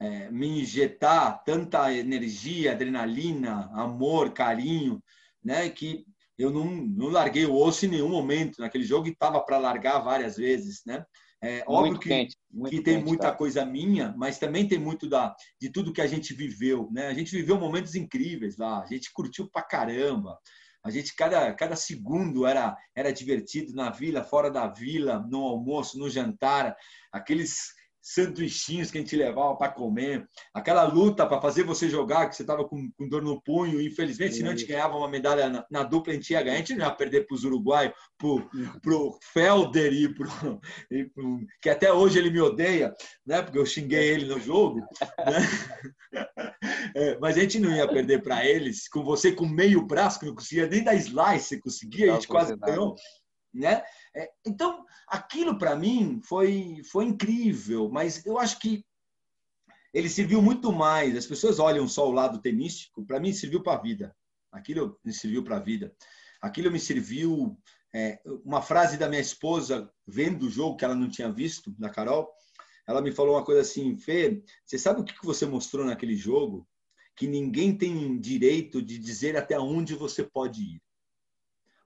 é, me injetar tanta energia, adrenalina, amor, carinho, né, que eu não, não larguei o osso em nenhum momento naquele jogo e estava para largar várias vezes, né? É, óbvio que, quente, que tem quente, muita tá? coisa minha, mas também tem muito da, de tudo que a gente viveu. Né? A gente viveu momentos incríveis lá, a gente curtiu pra caramba. A gente, cada, cada segundo era, era divertido na vila, fora da vila, no almoço, no jantar. Aqueles sanduichinhos que a gente levava para comer, aquela luta para fazer você jogar, que você estava com, com, dor no punho, infelizmente, se não a gente ganhava uma medalha na, na, dupla, a gente ia ganhar, a gente não ia perder para os uruguaios, para o Felder e para que até hoje ele me odeia, né? porque eu xinguei ele no jogo, né? é, mas a gente não ia perder para eles, com você com meio braço, que não conseguia nem dar slice, você conseguia, a gente quase ganhou né? É, então, aquilo para mim foi, foi incrível, mas eu acho que ele serviu muito mais. As pessoas olham só o lado tenístico, para mim serviu para a vida. Aquilo me serviu para a vida. Aquilo me serviu. É, uma frase da minha esposa, vendo o jogo que ela não tinha visto, da Carol, ela me falou uma coisa assim: Fê, você sabe o que você mostrou naquele jogo? Que ninguém tem direito de dizer até onde você pode ir.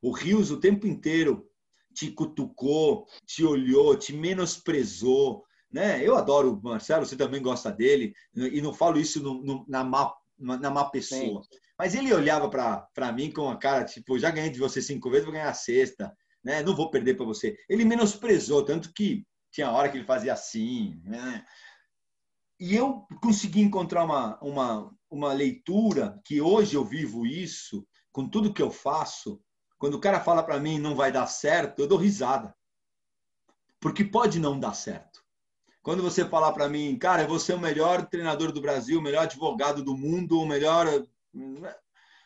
O Rios, o tempo inteiro, te cutucou, te olhou, te menosprezou. Né? Eu adoro o Marcelo, você também gosta dele, e não falo isso no, no, na, má, na má pessoa. Sim. Mas ele olhava para mim com a cara, tipo, já ganhei de você cinco vezes, vou ganhar a sexta, né? não vou perder para você. Ele menosprezou, tanto que tinha hora que ele fazia assim. Né? E eu consegui encontrar uma, uma, uma leitura que hoje eu vivo isso, com tudo que eu faço, quando o cara fala para mim não vai dar certo, eu dou risada. Porque pode não dar certo. Quando você falar para mim, cara, eu vou ser o melhor treinador do Brasil, o melhor advogado do mundo, o melhor.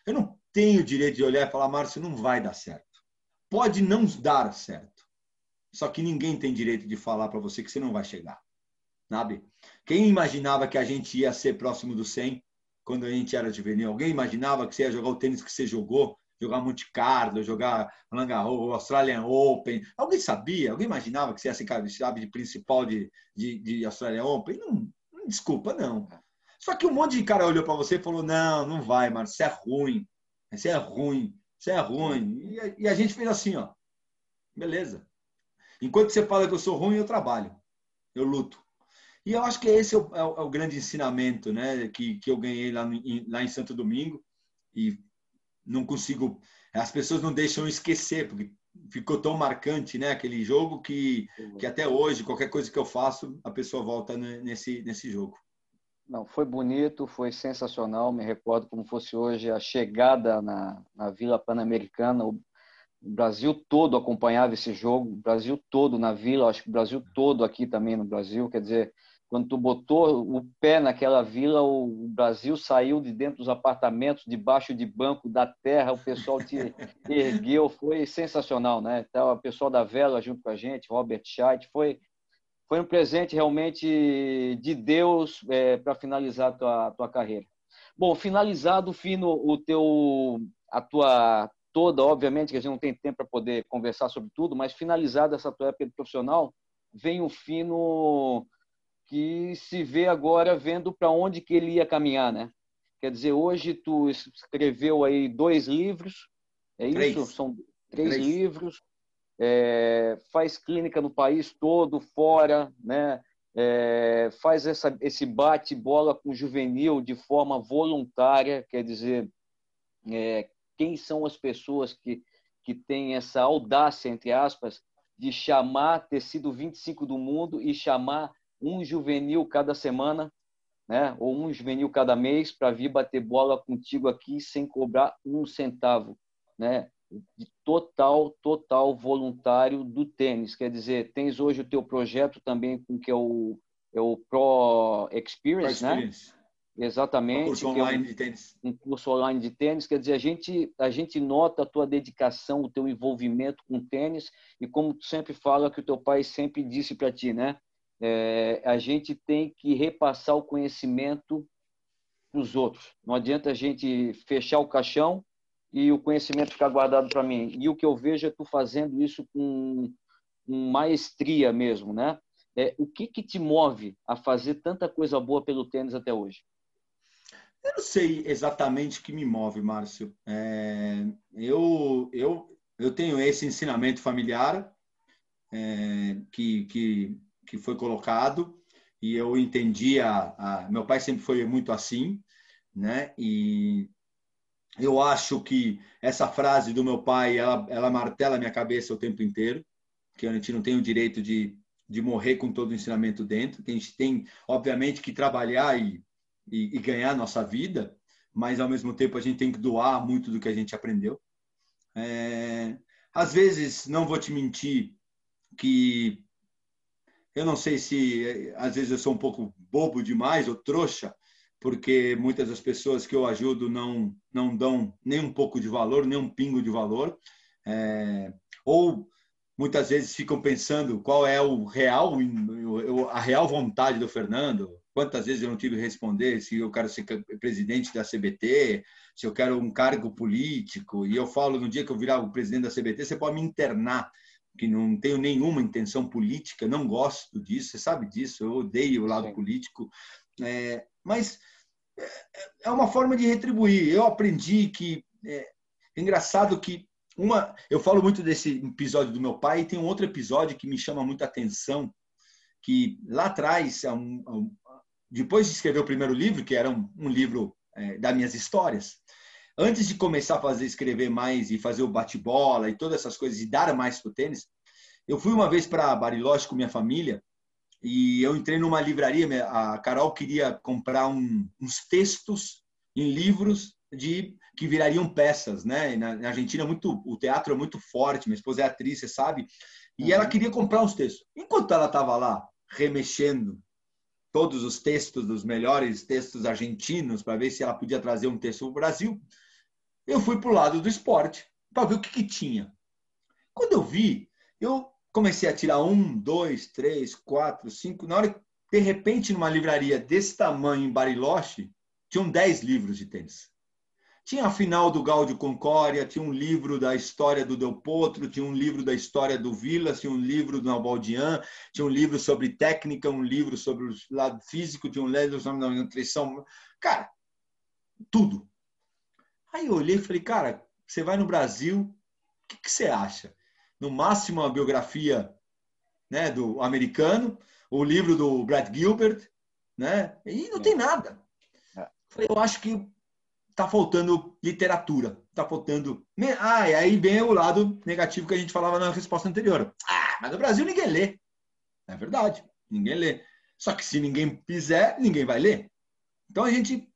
Eu não tenho o direito de olhar e falar, Márcio, não vai dar certo. Pode não dar certo. Só que ninguém tem direito de falar para você que você não vai chegar. Sabe? Quem imaginava que a gente ia ser próximo do 100 quando a gente era juvenil? Alguém imaginava que você ia jogar o tênis que você jogou? Jogar Monte Carlo, jogar Roland Garros, Australian Open. Alguém sabia? Alguém imaginava que você ia ser sabe, de principal de, de, de Australian Open? Não, não, desculpa, não. Só que um monte de cara olhou para você e falou: não, não vai, Marcos, você é ruim. Você é ruim. Você é ruim. E a, e a gente fez assim, ó. Beleza. Enquanto você fala que eu sou ruim, eu trabalho. Eu luto. E eu acho que esse é o, é o, é o grande ensinamento né, que, que eu ganhei lá, em, lá em Santo Domingo. E não consigo. As pessoas não deixam esquecer, porque ficou tão marcante né, aquele jogo que, que até hoje, qualquer coisa que eu faço, a pessoa volta nesse, nesse jogo. Não, foi bonito, foi sensacional. Me recordo como fosse hoje a chegada na, na Vila Pan-Americana. O, Brasil todo acompanhava esse jogo, o Brasil todo na Vila, acho que o Brasil todo aqui também no Brasil. Quer dizer, quando tu botou o pé naquela vila, o Brasil saiu de dentro dos apartamentos, debaixo de banco da terra, o pessoal te ergueu, foi sensacional, né? Então, o pessoal da Vela junto com a gente, Robert Scheidt, foi foi um presente realmente de Deus é, para finalizar a tua, tua carreira. Bom, finalizado, Fino, o teu, a tua toda, obviamente que a gente não tem tempo para poder conversar sobre tudo, mas finalizada essa tua época profissional, vem o Fino que se vê agora vendo para onde que ele ia caminhar, né? Quer dizer, hoje tu escreveu aí dois livros, é três. isso? São três, três. livros. É, faz clínica no país todo, fora, né? É, faz essa, esse bate-bola com o juvenil de forma voluntária, quer dizer, é, quem são as pessoas que, que têm essa audácia, entre aspas, de chamar, ter sido 25 do mundo e chamar um juvenil cada semana, né? ou um juvenil cada mês, para vir bater bola contigo aqui sem cobrar um centavo. Né? De total, total voluntário do tênis. Quer dizer, tens hoje o teu projeto também com que é o, é o Pro Experience, Pro Experience. né? Exatamente. Um curso online é um, de tênis. Um curso online de tênis. Quer dizer, a gente, a gente nota a tua dedicação, o teu envolvimento com o tênis e como tu sempre fala que o teu pai sempre disse para ti, né? É, a gente tem que repassar o conhecimento para os outros. Não adianta a gente fechar o caixão e o conhecimento ficar guardado para mim. E o que eu vejo é tu fazendo isso com, com maestria mesmo, né? É, o que que te move a fazer tanta coisa boa pelo tênis até hoje? Eu não sei exatamente o que me move, Márcio. É, eu, eu, eu tenho esse ensinamento familiar é, que, que que foi colocado e eu entendi a, a, meu pai sempre foi muito assim, né? E eu acho que essa frase do meu pai ela, ela martela a minha cabeça o tempo inteiro, que a gente não tem o direito de, de morrer com todo o ensinamento dentro, que a gente tem obviamente que trabalhar e, e, e ganhar nossa vida, mas ao mesmo tempo a gente tem que doar muito do que a gente aprendeu. É, às vezes, não vou te mentir, que eu não sei se às vezes eu sou um pouco bobo demais ou trouxa, porque muitas das pessoas que eu ajudo não não dão nem um pouco de valor, nem um pingo de valor, é, ou muitas vezes ficam pensando qual é o real a real vontade do Fernando. Quantas vezes eu não tive que responder se eu quero ser presidente da CBT, se eu quero um cargo político, e eu falo no dia que eu virar o presidente da CBT, você pode me internar que não tenho nenhuma intenção política, não gosto disso, você sabe disso, eu odeio o lado Sim. político, é, mas é, é uma forma de retribuir. Eu aprendi que é, é engraçado que uma, eu falo muito desse episódio do meu pai e tem um outro episódio que me chama muita atenção, que lá atrás, um, depois de escrever o primeiro livro, que era um, um livro é, das minhas histórias, antes de começar a fazer escrever mais e fazer o bate-bola e todas essas coisas e dar mais para o tênis, eu fui uma vez para Bariloche com minha família e eu entrei numa livraria. A Carol queria comprar um, uns textos em livros de que virariam peças, né? Na, na Argentina muito o teatro é muito forte. Minha esposa é atriz, você sabe. E ela uhum. queria comprar uns textos. Enquanto ela estava lá remexendo todos os textos dos melhores textos argentinos para ver se ela podia trazer um texto para o Brasil. Eu fui para o lado do esporte para ver o que, que tinha. Quando eu vi, eu comecei a tirar um, dois, três, quatro, cinco. Na hora, de repente, numa livraria desse tamanho em Bariloche, tinham dez livros de tênis. Tinha a final do Gaudio Concória, tinha um livro da história do Del Potro, tinha um livro da história do Vilas, tinha um livro do Nabaldian, tinha um livro sobre técnica, um livro sobre o lado físico, tinha um livro sobre nutrição. Cara, tudo. Aí eu olhei e falei, cara, você vai no Brasil, o que, que você acha? No máximo, a biografia né, do americano, o livro do Brad Gilbert, né? E não tem nada. É. Falei, eu acho que está faltando literatura, está faltando. Ah, e aí vem o lado negativo que a gente falava na resposta anterior. Ah, mas no Brasil ninguém lê. É verdade, ninguém lê. Só que se ninguém fizer, ninguém vai ler. Então a gente.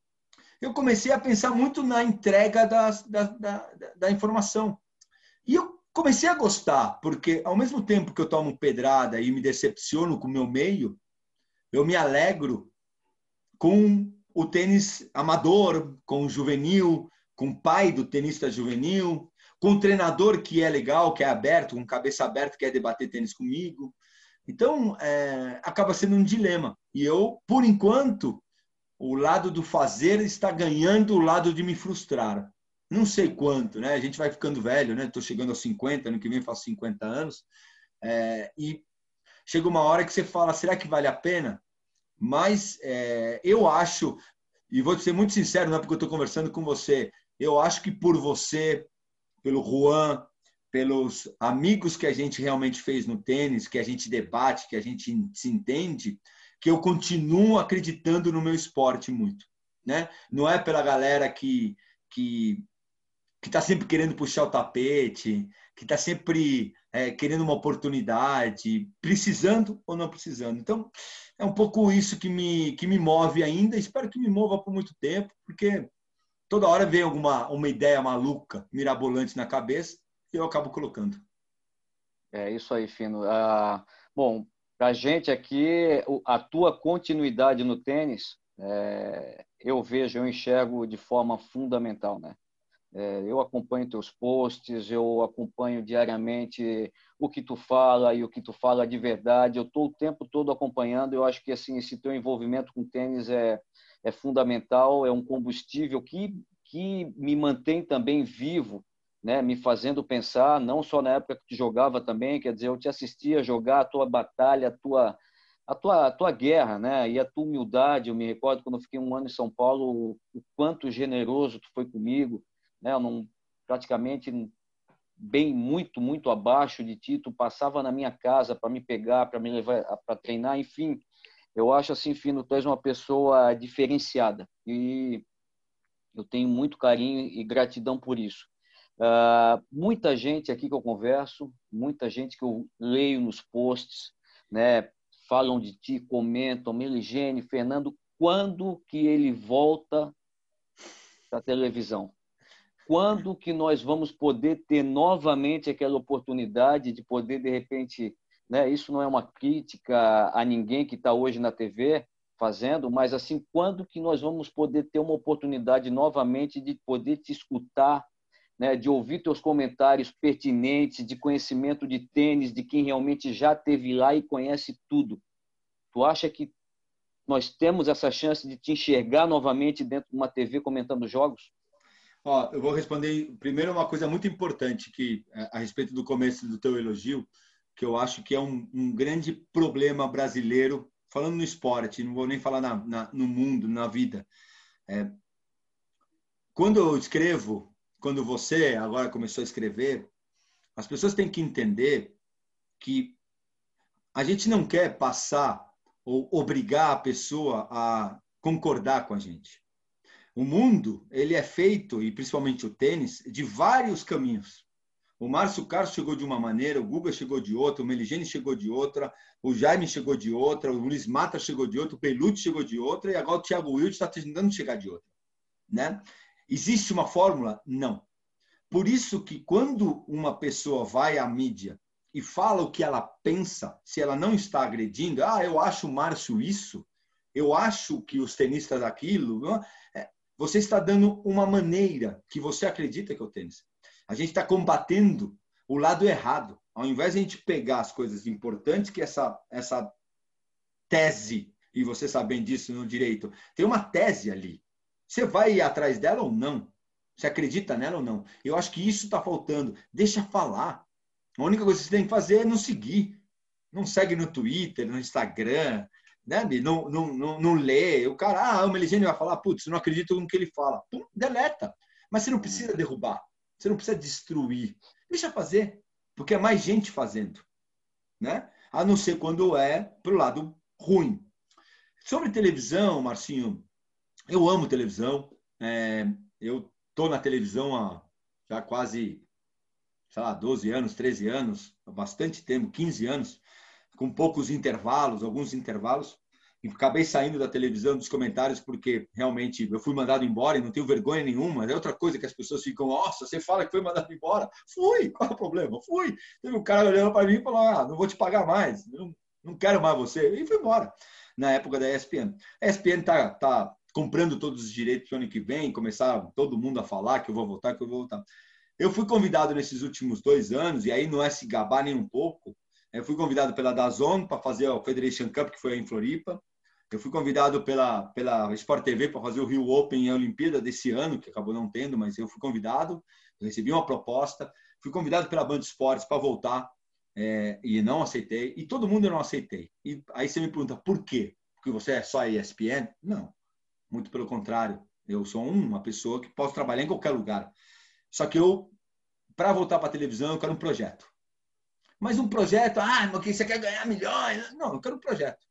Eu comecei a pensar muito na entrega da, da, da informação. E eu comecei a gostar, porque ao mesmo tempo que eu tomo pedrada e me decepciono com o meu meio, eu me alegro com o tênis amador, com o juvenil, com o pai do tenista juvenil, com o treinador que é legal, que é aberto, com cabeça aberta, quer debater tênis comigo. Então, é, acaba sendo um dilema. E eu, por enquanto, o lado do fazer está ganhando o lado de me frustrar. Não sei quanto, né? A gente vai ficando velho, né? Estou chegando aos 50, ano que vem faço 50 anos. É, e chega uma hora que você fala, será que vale a pena? Mas é, eu acho, e vou ser muito sincero, não é porque eu estou conversando com você, eu acho que por você, pelo Juan, pelos amigos que a gente realmente fez no tênis, que a gente debate, que a gente se entende, que eu continuo acreditando no meu esporte muito. Né? Não é pela galera que que que está sempre querendo puxar o tapete, que está sempre é, querendo uma oportunidade, precisando ou não precisando. Então, é um pouco isso que me, que me move ainda. Espero que me mova por muito tempo, porque toda hora vem alguma uma ideia maluca, mirabolante na cabeça e eu acabo colocando. É isso aí, Fino. Ah, bom, para a gente aqui, a tua continuidade no tênis, é, eu vejo, eu enxergo de forma fundamental, né? É, eu acompanho teus posts, eu acompanho diariamente o que tu fala e o que tu fala de verdade. Eu estou o tempo todo acompanhando. Eu acho que assim esse teu envolvimento com tênis é, é fundamental, é um combustível que, que me mantém também vivo, né? me fazendo pensar, não só na época que tu jogava também, quer dizer, eu te assistia jogar a tua batalha, a tua, a tua, a tua guerra, né? E a tua humildade. Eu me recordo quando eu fiquei um ano em São Paulo, o quanto generoso tu foi comigo né? Eu não, praticamente bem muito muito abaixo de Tito, passava na minha casa para me pegar, para me levar para treinar, enfim. Eu acho assim, Fino, tu és uma pessoa diferenciada e eu tenho muito carinho e gratidão por isso. Uh, muita gente aqui que eu converso, muita gente que eu leio nos posts, né, falam de ti, comentam, Meligene, Fernando, quando que ele volta para a televisão? quando que nós vamos poder ter novamente aquela oportunidade de poder, de repente, né? isso não é uma crítica a ninguém que está hoje na TV fazendo, mas assim, quando que nós vamos poder ter uma oportunidade novamente de poder te escutar, né? de ouvir teus comentários pertinentes, de conhecimento de tênis, de quem realmente já teve lá e conhece tudo. Tu acha que nós temos essa chance de te enxergar novamente dentro de uma TV comentando jogos? Ó, eu vou responder primeiro uma coisa muito importante que é, a respeito do começo do teu elogio, que eu acho que é um, um grande problema brasileiro, falando no esporte, não vou nem falar na, na, no mundo, na vida. É, quando eu escrevo, quando você agora começou a escrever, as pessoas têm que entender que a gente não quer passar ou obrigar a pessoa a concordar com a gente. O mundo ele é feito, e principalmente o tênis, de vários caminhos. O Márcio Carlos chegou de uma maneira, o Guga chegou de outra, o Meligene chegou de outra, o Jaime chegou de outra, o Luiz Mata chegou de outra, o Pelucci chegou de outra, e agora o Thiago Wilde está tentando chegar de outra. Né? Existe uma fórmula? Não. Por isso que quando uma pessoa vai à mídia e fala o que ela pensa, se ela não está agredindo, ah, eu acho o Márcio isso, eu acho que os tenistas aquilo, é, você está dando uma maneira que você acredita que é o tênis. A gente está combatendo o lado errado. Ao invés de a gente pegar as coisas importantes que essa, essa tese, e você sabendo disso no direito, tem uma tese ali. Você vai ir atrás dela ou não? Você acredita nela ou não? Eu acho que isso está faltando. Deixa falar. A única coisa que você tem que fazer é não seguir. Não segue no Twitter, no Instagram, né? não, não, não, não lê. O cara, ah, o Meligene vai falar, putz, não acredito no que ele fala. Pum, deleta. Mas você não precisa derrubar. Você não precisa destruir. Deixa fazer, porque é mais gente fazendo. Né? A não ser quando é para o lado ruim. Sobre televisão, Marcinho, eu amo televisão. É, eu estou na televisão há já quase sei lá, 12 anos, 13 anos, bastante tempo, 15 anos, com poucos intervalos, alguns intervalos. E acabei saindo da televisão dos comentários porque realmente eu fui mandado embora e não tenho vergonha nenhuma. É outra coisa que as pessoas ficam, nossa, você fala que foi mandado embora. Fui, qual é o problema? Fui. Teve um cara olhando para mim e falou, ah, não vou te pagar mais, não, não quero mais você. E fui embora, na época da ESPN. A ESPN está tá comprando todos os direitos para o ano que vem, começar todo mundo a falar que eu vou voltar, que eu vou voltar. Eu fui convidado nesses últimos dois anos, e aí não é se gabar nem um pouco, eu fui convidado pela Dazon para fazer o Federation Cup, que foi em Floripa. Eu fui convidado pela, pela Sport TV para fazer o Rio Open e a Olimpíada desse ano, que acabou não tendo, mas eu fui convidado, recebi uma proposta. Fui convidado pela Band Esportes para voltar é, e não aceitei. E todo mundo eu não aceitei. E aí você me pergunta, por quê? Porque você é só ESPN? Não, muito pelo contrário. Eu sou uma pessoa que posso trabalhar em qualquer lugar. Só que eu para voltar para a televisão, eu quero um projeto. Mas um projeto, ah, mas você quer ganhar milhões? Não, eu quero um projeto.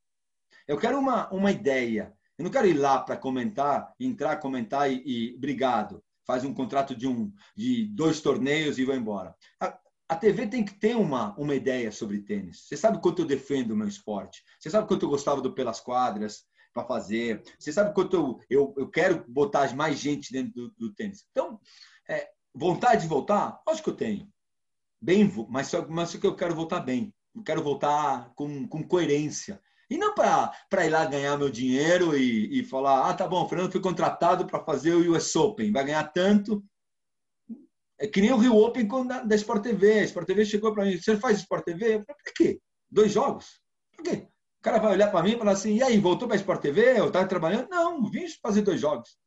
Eu quero uma, uma ideia. Eu não quero ir lá para comentar, entrar, comentar e, e obrigado. Faz um contrato de, um, de dois torneios e vai embora. A, a TV tem que ter uma, uma ideia sobre tênis. Você sabe quanto eu defendo o meu esporte. Você sabe quanto eu gostava do Pelas Quadras para fazer. Você sabe quanto eu, eu, eu quero botar mais gente dentro do, do tênis. Então, é, Vontade de voltar? Acho que eu tenho. Bem, mas só, mas só que eu quero voltar bem. Eu quero voltar com, com coerência. E não para ir lá ganhar meu dinheiro e, e falar: ah, tá bom, o Fernando foi contratado para fazer o US Open, vai ganhar tanto. É que nem o Rio Open da, da Sport TV. A Sport TV chegou para mim: você faz Sport TV? Eu falei: para quê? Dois jogos? Por quê? O cara vai olhar para mim e falar assim: e aí, voltou para a Sport TV? Eu estava trabalhando? Não, vim fazer dois jogos.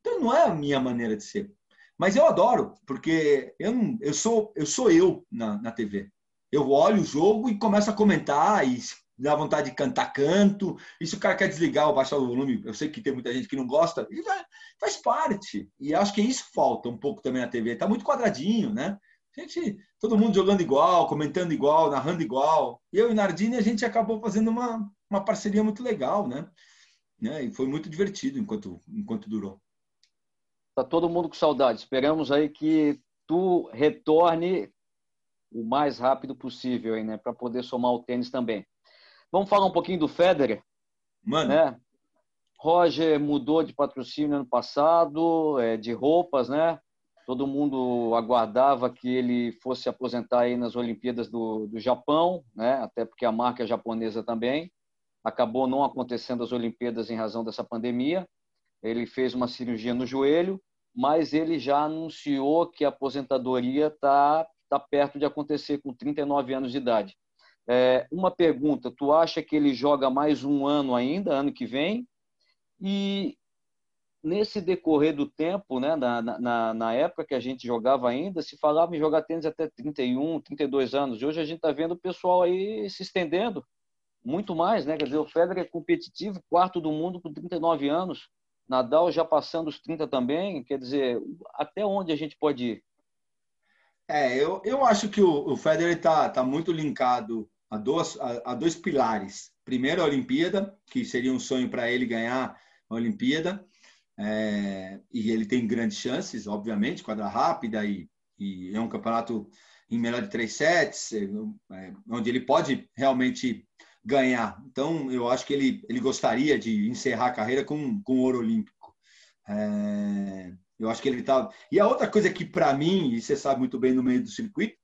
Então não é a minha maneira de ser. Mas eu adoro, porque eu, eu, sou, eu sou eu na, na TV. Eu olho o jogo e começo a comentar e dá vontade de cantar canto. E se o cara quer desligar ou baixar o volume, eu sei que tem muita gente que não gosta, e faz parte. E acho que isso falta um pouco também na TV. Está muito quadradinho, né? Gente, todo mundo jogando igual, comentando igual, narrando igual. Eu e Nardini, a gente acabou fazendo uma, uma parceria muito legal, né? né? E foi muito divertido enquanto, enquanto durou. Tá todo mundo com saudade. Esperamos aí que tu retorne o mais rápido possível aí, né, para poder somar o tênis também. Vamos falar um pouquinho do Federer, Mano. né? Roger mudou de patrocínio ano passado, é, de roupas, né? Todo mundo aguardava que ele fosse aposentar aí nas Olimpíadas do, do Japão, né? Até porque a marca é japonesa também. Acabou não acontecendo as Olimpíadas em razão dessa pandemia. Ele fez uma cirurgia no joelho mas ele já anunciou que a aposentadoria está tá perto de acontecer com 39 anos de idade. É, uma pergunta: tu acha que ele joga mais um ano ainda, ano que vem? E nesse decorrer do tempo, né, na, na, na época que a gente jogava ainda, se falava em jogar tênis até 31, 32 anos. E hoje a gente está vendo o pessoal aí se estendendo muito mais, né? Quer dizer, o Federer é competitivo, quarto do mundo com 39 anos. Nadal já passando os 30 também, quer dizer, até onde a gente pode ir? É, eu, eu acho que o, o Federer está tá muito linkado a dois, a, a, dois pilares. Primeiro, a Olimpíada, que seria um sonho para ele ganhar a Olimpíada, é, e ele tem grandes chances, obviamente, quadra rápida, e, e é um campeonato em melhor de três sets, é, é onde ele pode realmente ganhar. Então, eu acho que ele, ele gostaria de encerrar a carreira com, com ouro olímpico. É, eu acho que ele está. E a outra coisa que, para mim, e você sabe muito bem no meio do circuito,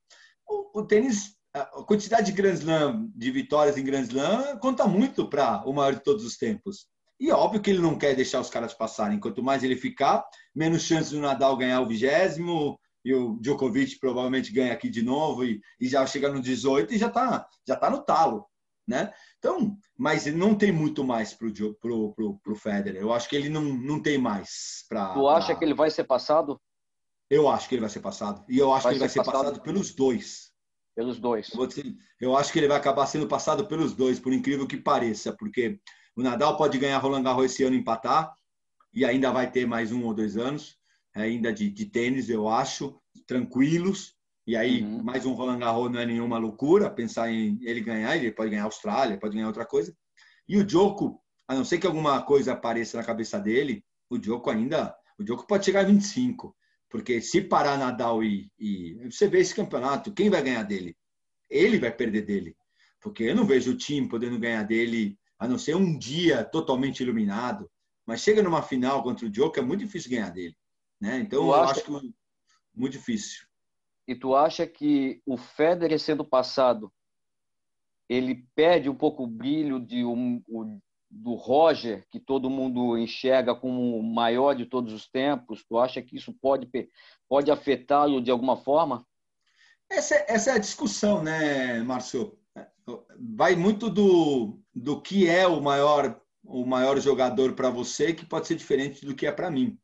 o, o tênis a quantidade de Grand Slam, de vitórias em Grand Slam, conta muito para o maior de todos os tempos. E óbvio que ele não quer deixar os caras passarem. Quanto mais ele ficar, menos chance do Nadal ganhar o vigésimo e o Djokovic provavelmente ganha aqui de novo e, e já chega no 18 e já está já tá no talo, né? Então, mas ele não tem muito mais para o pro, pro, pro Federer. Eu acho que ele não, não tem mais para. Tu acha pra... que ele vai ser passado? Eu acho que ele vai ser passado. E eu acho vai que ele vai ser passado, passado pelos dois. Pelos dois. Eu acho que ele vai acabar sendo passado pelos dois, por incrível que pareça, porque o Nadal pode ganhar Roland Garros esse ano e empatar, e ainda vai ter mais um ou dois anos ainda de, de tênis, eu acho, tranquilos. E aí, uhum. mais um Roland Garros não é nenhuma loucura pensar em ele ganhar, ele pode ganhar a Austrália, pode ganhar outra coisa. E o Djoko, a não ser que alguma coisa apareça na cabeça dele, o Djoko ainda, o Djoko pode chegar a 25. Porque se parar Nadal e, e você vê esse campeonato, quem vai ganhar dele? Ele vai perder dele. Porque eu não vejo o time podendo ganhar dele, a não ser um dia totalmente iluminado. Mas chega numa final contra o Djoko, é muito difícil ganhar dele. Né? Então, tu eu acha... acho que muito difícil. E tu acha que o Federer sendo passado, ele perde um pouco o brilho de um, o, do Roger, que todo mundo enxerga como o maior de todos os tempos? Tu acha que isso pode, pode afetá-lo de alguma forma? Essa, essa é a discussão, né, Márcio? Vai muito do, do que é o maior, o maior jogador para você, que pode ser diferente do que é para mim.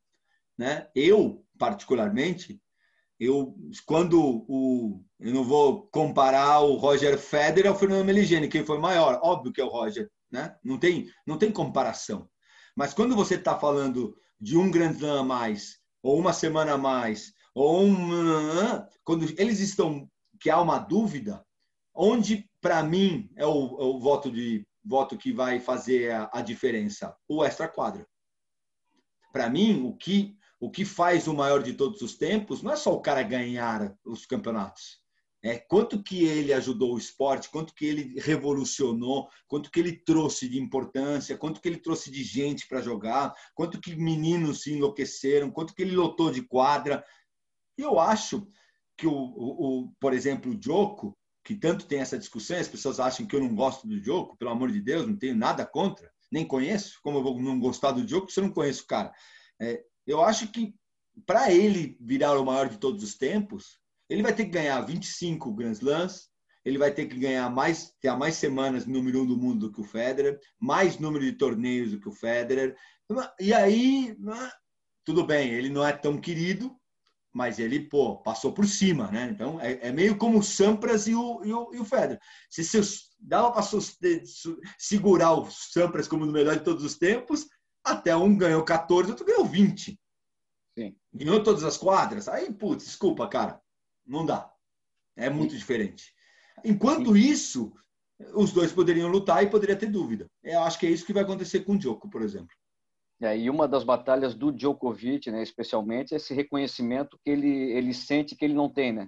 Né? Eu, particularmente, eu quando o eu não vou comparar o Roger Federer ao Fernando Meligeni, quem foi maior, óbvio que é o Roger, né? Não tem não tem comparação. Mas quando você está falando de um Grand Slam a mais, ou uma semana a mais, ou um quando eles estão que há uma dúvida, onde para mim é o, é o, voto de voto que vai fazer a, a diferença, o extra quadra. Para mim, o que o que faz o maior de todos os tempos não é só o cara ganhar os campeonatos. É quanto que ele ajudou o esporte, quanto que ele revolucionou, quanto que ele trouxe de importância, quanto que ele trouxe de gente para jogar, quanto que meninos se enlouqueceram, quanto que ele lotou de quadra. Eu acho que o, o, o por exemplo, o Joko, que tanto tem essa discussão, as pessoas acham que eu não gosto do Joko, pelo amor de Deus, não tenho nada contra, nem conheço, como eu vou não gostar do Joko se eu não conheço o cara. É, eu acho que para ele virar o maior de todos os tempos, ele vai ter que ganhar 25 Grand Slams, ele vai ter que ganhar mais, ter mais semanas número um do mundo do que o Federer, mais número de torneios do que o Federer. E aí, né, tudo bem, ele não é tão querido, mas ele, pô, passou por cima, né? Então, é, é meio como o Sampras e o, e o, e o Federer. Se seus, dava para segurar o Sampras como o melhor de todos os tempos, até um ganhou 14, outro ganhou 20. Sim. Ganhou todas as quadras. Aí, putz, desculpa, cara. Não dá. É muito Sim. diferente. Enquanto Sim. isso, os dois poderiam lutar e poderia ter dúvida. Eu acho que é isso que vai acontecer com o Djoko, por exemplo. É, e uma das batalhas do Djokovic, né, especialmente, é esse reconhecimento que ele, ele sente que ele não tem, né?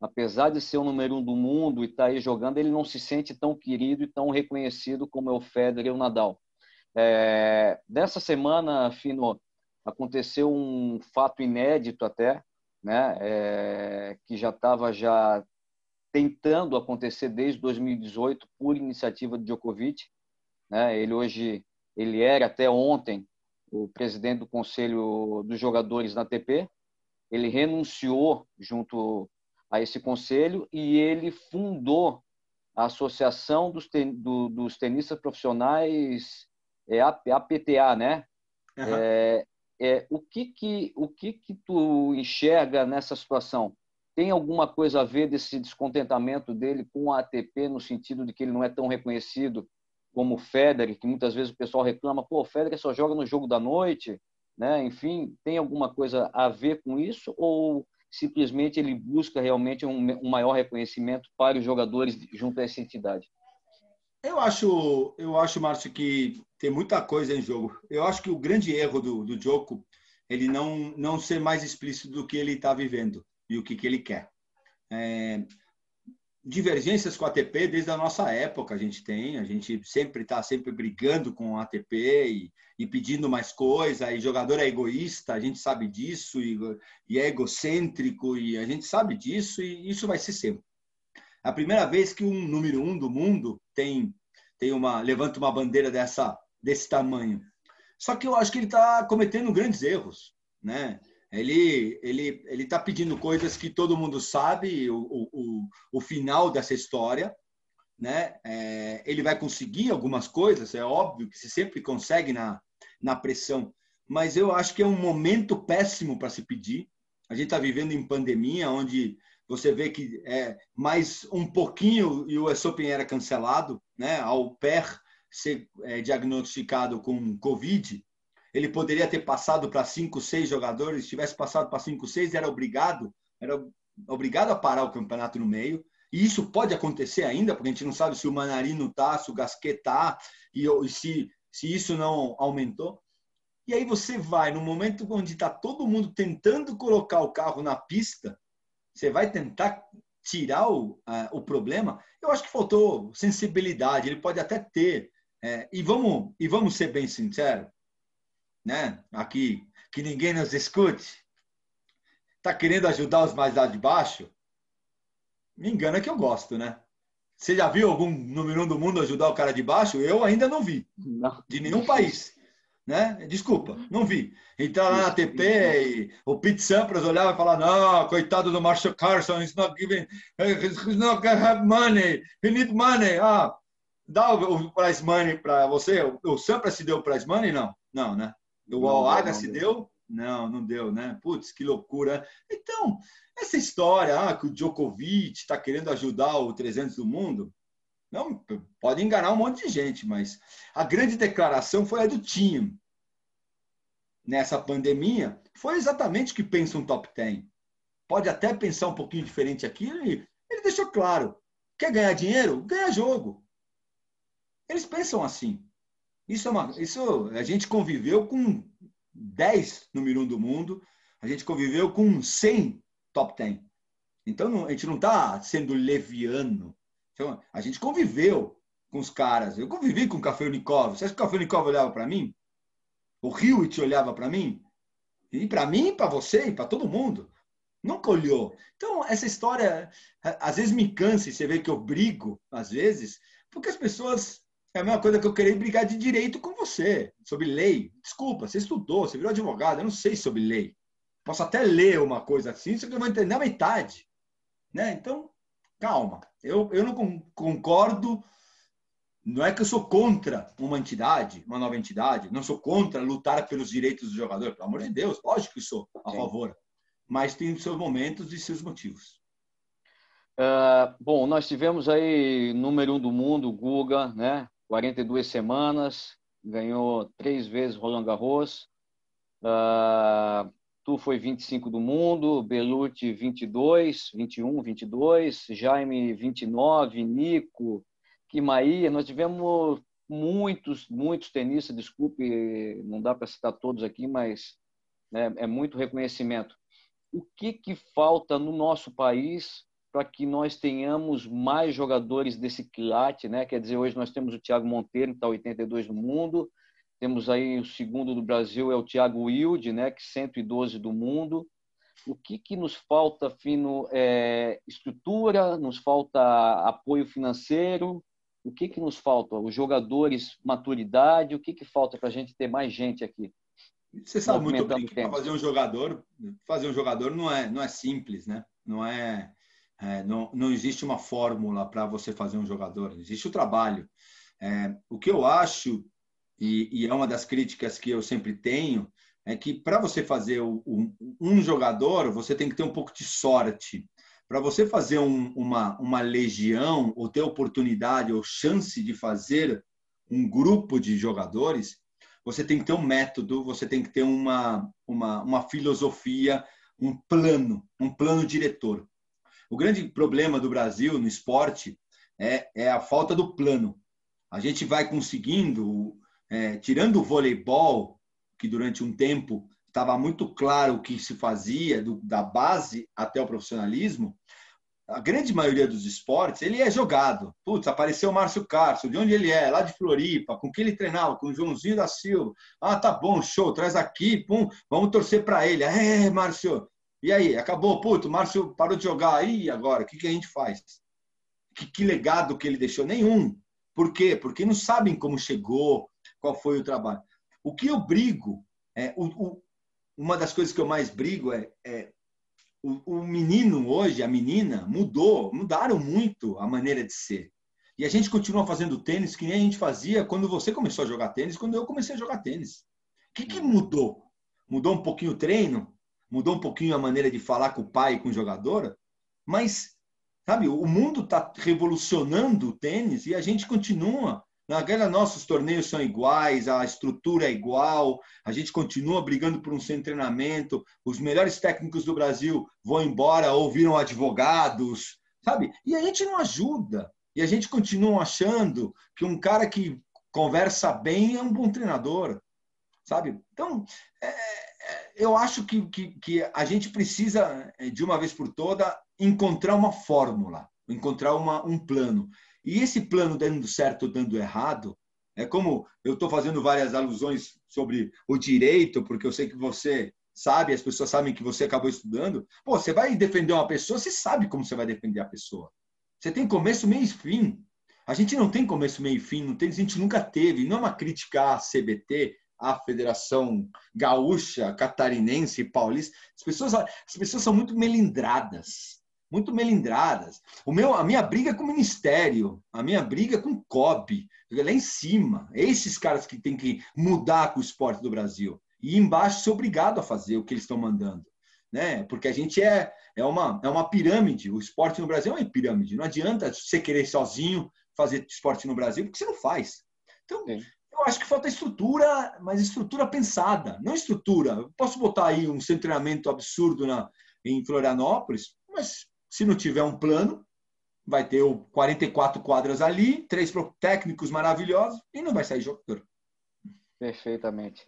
Apesar de ser o número um do mundo e estar tá aí jogando, ele não se sente tão querido e tão reconhecido como é o Federer e o Nadal. É, nessa semana, Fino, aconteceu um fato inédito até, né, é, que já estava já tentando acontecer desde 2018 por iniciativa de Djokovic. Né, ele hoje, ele era até ontem o presidente do conselho dos jogadores na ATP. Ele renunciou junto a esse conselho e ele fundou a Associação dos, ten, do, dos Tenistas Profissionais é a, a PTA, né? Uhum. É, é, o que que o que que tu enxerga nessa situação? Tem alguma coisa a ver desse descontentamento dele com a ATP no sentido de que ele não é tão reconhecido como o Federer, que muitas vezes o pessoal reclama, pô, o Federer só joga no jogo da noite, né? Enfim, tem alguma coisa a ver com isso ou simplesmente ele busca realmente um, um maior reconhecimento para os jogadores junto a essa entidade? Eu acho, eu acho, Márcio, que tem muita coisa em jogo. Eu acho que o grande erro do, do Joko ele não não ser mais explícito do que ele está vivendo e o que, que ele quer. É, divergências com a ATP desde a nossa época a gente tem, a gente sempre está sempre brigando com a ATP e, e, pedindo mais coisa, e jogador é egoísta, a gente sabe disso, e, e é egocêntrico, e a gente sabe disso, e isso vai ser sempre. A primeira vez que um número um do mundo tem, tem uma levanta uma bandeira dessa, desse tamanho. Só que eu acho que ele está cometendo grandes erros. Né? Ele ele ele está pedindo coisas que todo mundo sabe o, o, o final dessa história, né? É, ele vai conseguir algumas coisas, é óbvio que se sempre consegue na na pressão, mas eu acho que é um momento péssimo para se pedir. A gente está vivendo em pandemia, onde você vê que é mais um pouquinho e o Open era cancelado, né? Ao PER ser é, diagnosticado com Covid, ele poderia ter passado para cinco, seis jogadores. Se tivesse passado para cinco, seis, era obrigado, era obrigado a parar o campeonato no meio. E isso pode acontecer ainda, porque a gente não sabe se o Manarino tá, se o Gasquet tá, e, e se, se isso não aumentou. E aí você vai, no momento onde está todo mundo tentando colocar o carro na pista, você vai tentar tirar o, uh, o problema. Eu acho que faltou sensibilidade, ele pode até ter. É, e, vamos, e vamos ser bem sinceros, né? aqui, que ninguém nos escute, está querendo ajudar os mais lá de baixo, me engana que eu gosto, né? Você já viu algum número um do mundo ajudar o cara de baixo? Eu ainda não vi. Não. De nenhum país. Né? Desculpa, não vi. Entrar lá na TP e o Pete Sampras olhava e falava: Não, coitado do Marshall Carson, he's not giving, he's not gonna have money, he need money. Ah, dá o, prize money para você. O Sampras se deu o prize money? Não, não, né? O Alhaga se deu? Não, não deu, né? Putz, que loucura. Então, essa história ah, que o Djokovic está querendo ajudar o 300 do mundo, não pode enganar um monte de gente, mas a grande declaração foi a do time nessa pandemia. Foi exatamente o que pensa um top 10. Pode até pensar um pouquinho diferente aqui. Ele, ele deixou claro: quer ganhar dinheiro? Ganha jogo. Eles pensam assim. Isso, é uma, isso a gente conviveu com 10 número 1 do mundo, a gente conviveu com 100 top 10. Então não, a gente não está sendo leviano. Então, a gente conviveu com os caras. Eu convivi com o Café Unicov. Você acha que o Café Unicov olhava para mim? O Hewitt olhava para mim? E para mim, para você e para todo mundo. Nunca olhou. Então, essa história, às vezes me cansa e você vê que eu brigo, às vezes, porque as pessoas é a mesma coisa que eu querer brigar de direito com você, sobre lei. Desculpa, você estudou, você virou advogado, eu não sei sobre lei. Posso até ler uma coisa assim, só que eu vou entender a metade. Né? Então, calma. Eu, eu não concordo. Não é que eu sou contra uma entidade, uma nova entidade. Não sou contra lutar pelos direitos do jogador. Pelo amor de Deus, lógico que sou a Sim. favor. Mas tem seus momentos e seus motivos. Uh, bom, nós tivemos aí número um do mundo, Guga, né? 42 semanas, ganhou três vezes Roland Garros. Uh, tu foi 25 do mundo, Belucci 22, 21, 22, Jaime 29, Nico, Kimaia. Nós tivemos muitos, muitos tenistas, desculpe, não dá para citar todos aqui, mas né, é muito reconhecimento. O que, que falta no nosso país para que nós tenhamos mais jogadores desse quilate, né? Quer dizer, hoje nós temos o Thiago Monteiro, que está 82 no mundo, temos aí o segundo do Brasil é o Thiago Wilde, né? Que 112 do mundo. O que, que nos falta, Fino? É, estrutura, nos falta apoio financeiro, o que, que nos falta? Os jogadores, maturidade, o que, que falta para a gente ter mais gente aqui? Você sabe muito bem que para fazer um jogador, fazer um jogador não é, não é simples, né? Não é é, não, não existe uma fórmula para você fazer um jogador, existe o trabalho. É, o que eu acho, e, e, é uma das críticas que eu sempre tenho, é que para você fazer o, o, um jogador, você tem que ter um pouco de sorte. Para você fazer um, uma, uma legião, ou ter oportunidade ou chance de fazer um grupo de jogadores, você tem que ter um método, você tem que ter uma, uma, uma filosofia, um plano, um plano diretor. O grande problema do Brasil no esporte é, é a falta do plano. A gente vai conseguindo, é, tirando o voleibol, que durante um tempo estava muito claro o que se fazia, do, da base até o profissionalismo, a grande maioria dos esportes, ele é jogado. Putz, apareceu o Márcio Castro, de onde ele é? Lá de Floripa, com quem ele treinava? Com o Joãozinho da Silva. Ah, tá bom, show, traz aqui, pum, vamos torcer para ele. É, Márcio, e aí, acabou, puto, o Márcio parou de jogar aí agora, o que, que a gente faz? que, que legado que ele deixou? Nenhum. Por quê? Porque não sabem como chegou, qual foi o trabalho. O que eu brigo, é, o, o, uma das coisas que eu mais brigo é, é o, o, menino hoje, a menina, mudou, mudaram muito a maneira de ser. E a gente continua fazendo tênis que nem a gente fazia quando você começou a jogar tênis, quando eu comecei a jogar tênis. O que, que mudou? Mudou um pouquinho o treino? Mudou um pouquinho a maneira de falar com o pai e com o jogador? Mas, sabe, o mundo está revolucionando o tênis e a gente continua. Naquela, nossos torneios são iguais, a estrutura é igual, a gente continua brigando por um sem treinamento, os melhores técnicos do Brasil vão embora ou viram advogados, sabe? E a gente não ajuda. E a gente continua achando que um cara que conversa bem é um bom treinador, sabe? Então, é, eu acho que, que, que, a gente precisa, é, de uma vez por toda, encontrar uma fórmula, encontrar uma, um plano. E esse plano dando certo ou dando errado, é como eu estou fazendo várias alusões sobre o direito, porque eu sei que você sabe, as pessoas sabem que você acabou estudando. Pô, você vai defender uma pessoa, você sabe como você vai defender a pessoa. Você tem começo, meio e fim. A gente não tem começo, meio e fim, não tem, a gente nunca teve. Não é uma crítica à CBT, à Federação Gaúcha, Catarinense Paulista. As pessoas, as pessoas são muito melindradas. Muito melindradas. O meu, a minha briga é com o Ministério, a minha briga é com o COB, lá em cima. Esses caras que têm que mudar com o esporte do Brasil. E embaixo ser obrigado a fazer o que eles estão mandando né? Porque a gente é, é, uma, é uma pirâmide. O esporte no Brasil é uma pirâmide. Não adianta você querer sozinho fazer esporte no Brasil, porque você não faz. Então, Sim. Eu acho que falta estrutura, mas estrutura pensada, não estrutura. Eu posso botar aí um treinamento absurdo na, em Florianópolis, mas se não tiver um plano, vai ter o 44 quadras ali, três técnicos maravilhosos e não vai sair jogador. Perfeitamente.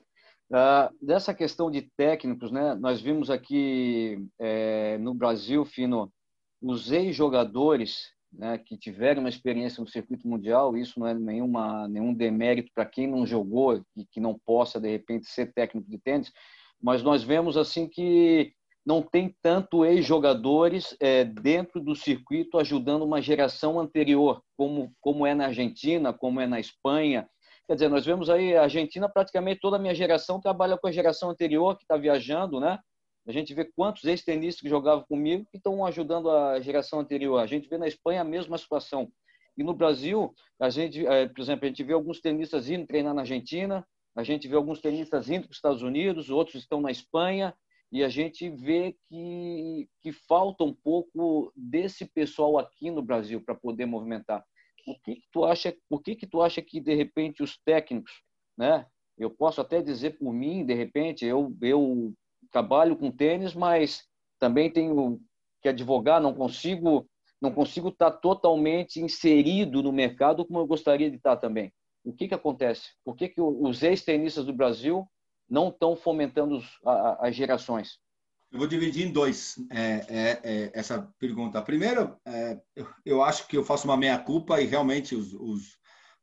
Uh, dessa questão de técnicos, né, nós vimos aqui é, no Brasil, Fino, os ex-jogadores né, que tiveram uma experiência no circuito mundial, isso não é nenhuma, nenhum demérito para quem não jogou e que não possa, de repente, ser técnico de tênis, mas nós vemos assim que não tem tanto ex-jogadores é, dentro do circuito ajudando uma geração anterior, como, como é na Argentina, como é na Espanha, Quer dizer, nós vemos aí a Argentina, praticamente toda a minha geração trabalha com a geração anterior que está viajando, né? A gente vê quantos ex-tenistas que jogavam comigo que estão ajudando a geração anterior. A gente vê na Espanha a mesma situação. E no Brasil, a gente, eh, por exemplo, a gente vê alguns tenistas indo treinar na Argentina, a gente vê alguns tenistas indo para os Estados Unidos, outros estão na Espanha, e a gente vê que, que falta um pouco desse pessoal aqui no Brasil para poder movimentar o que, que tu acha, por que que tu acha que de repente os técnicos, né? Eu posso até dizer por mim, de repente, eu eu trabalho com tênis, mas também tenho que advogar, não consigo não consigo estar totalmente inserido no mercado como eu gostaria de estar também. O que que acontece? Por que que os ex-tenistas do Brasil não estão fomentando as gerações? Eu vou dividir em dois é, é, é, essa pergunta. Primeiro, é, eu, acho que eu faço uma meia-culpa e realmente os, os,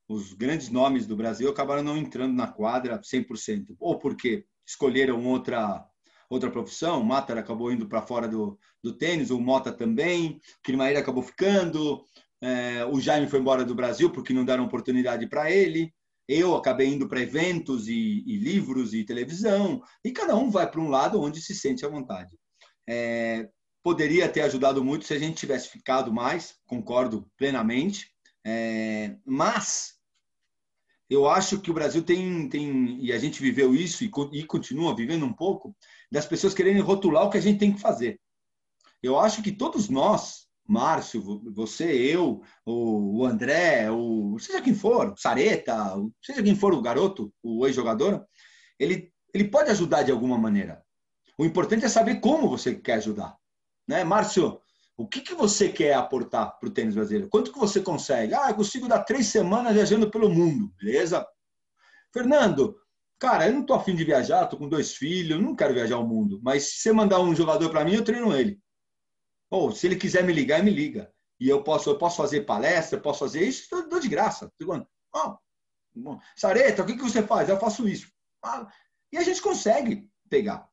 os, grandes nomes do Brasil acabaram não entrando na quadra 100%. Ou porque escolheram outra, outra profissão, o Matar acabou indo para fora do, do tênis, o Mota também, o Climaíra acabou ficando, é, o Jaime foi embora do Brasil porque não deram oportunidade para ele. Eu acabei indo para eventos e, e, livros e televisão, e cada um vai para um lado onde se sente à vontade. É, poderia ter ajudado muito se a gente tivesse ficado mais, concordo plenamente, é, mas eu acho que o Brasil tem, tem, e a gente viveu isso e, e continua vivendo um pouco, das pessoas querendo rotular o que a gente tem que fazer. Eu acho que todos nós Márcio, você, eu, o André, o, seja quem for, Sareta, seja quem for o garoto, o ex-jogador, ele, ele pode ajudar de alguma maneira. O importante é saber como você quer ajudar. Né? Márcio, o que, que você quer aportar para o tênis brasileiro? Quanto que você consegue? Ah, eu consigo dar três semanas viajando pelo mundo, beleza? Fernando, cara, eu não estou afim de viajar, estou com dois filhos, não quero viajar o mundo, mas se você mandar um jogador para mim, eu treino ele. Ou se ele quiser me ligar, me liga. E eu posso, eu posso fazer palestra, eu posso fazer isso, eu dou de graça. Oh, Sareta, o que, que você faz? Eu faço isso. Ah, e a gente consegue pegar.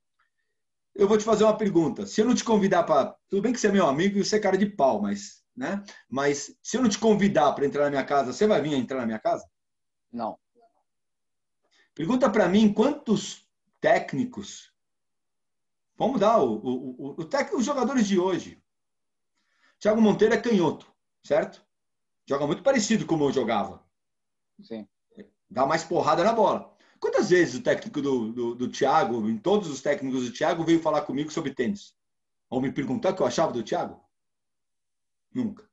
Eu vou te fazer uma pergunta. Se eu não te convidar para. Tudo bem que você é meu amigo e você é cara de pau, mas né? Mas se eu não te convidar para entrar na minha casa, você vai vir entrar na minha casa? Não. Pergunta para mim quantos técnicos. Vamos dar o, o, o, o técnico, os jogadores de hoje. Thiago Monteiro é canhoto, certo? Joga muito parecido como eu jogava. Sim. Dá mais porrada na bola. Quantas vezes o técnico do, do, do Thiago, em todos os técnicos do Thiago, veio falar comigo sobre tênis? Ou me perguntar o que eu achava do Thiago? Nunca.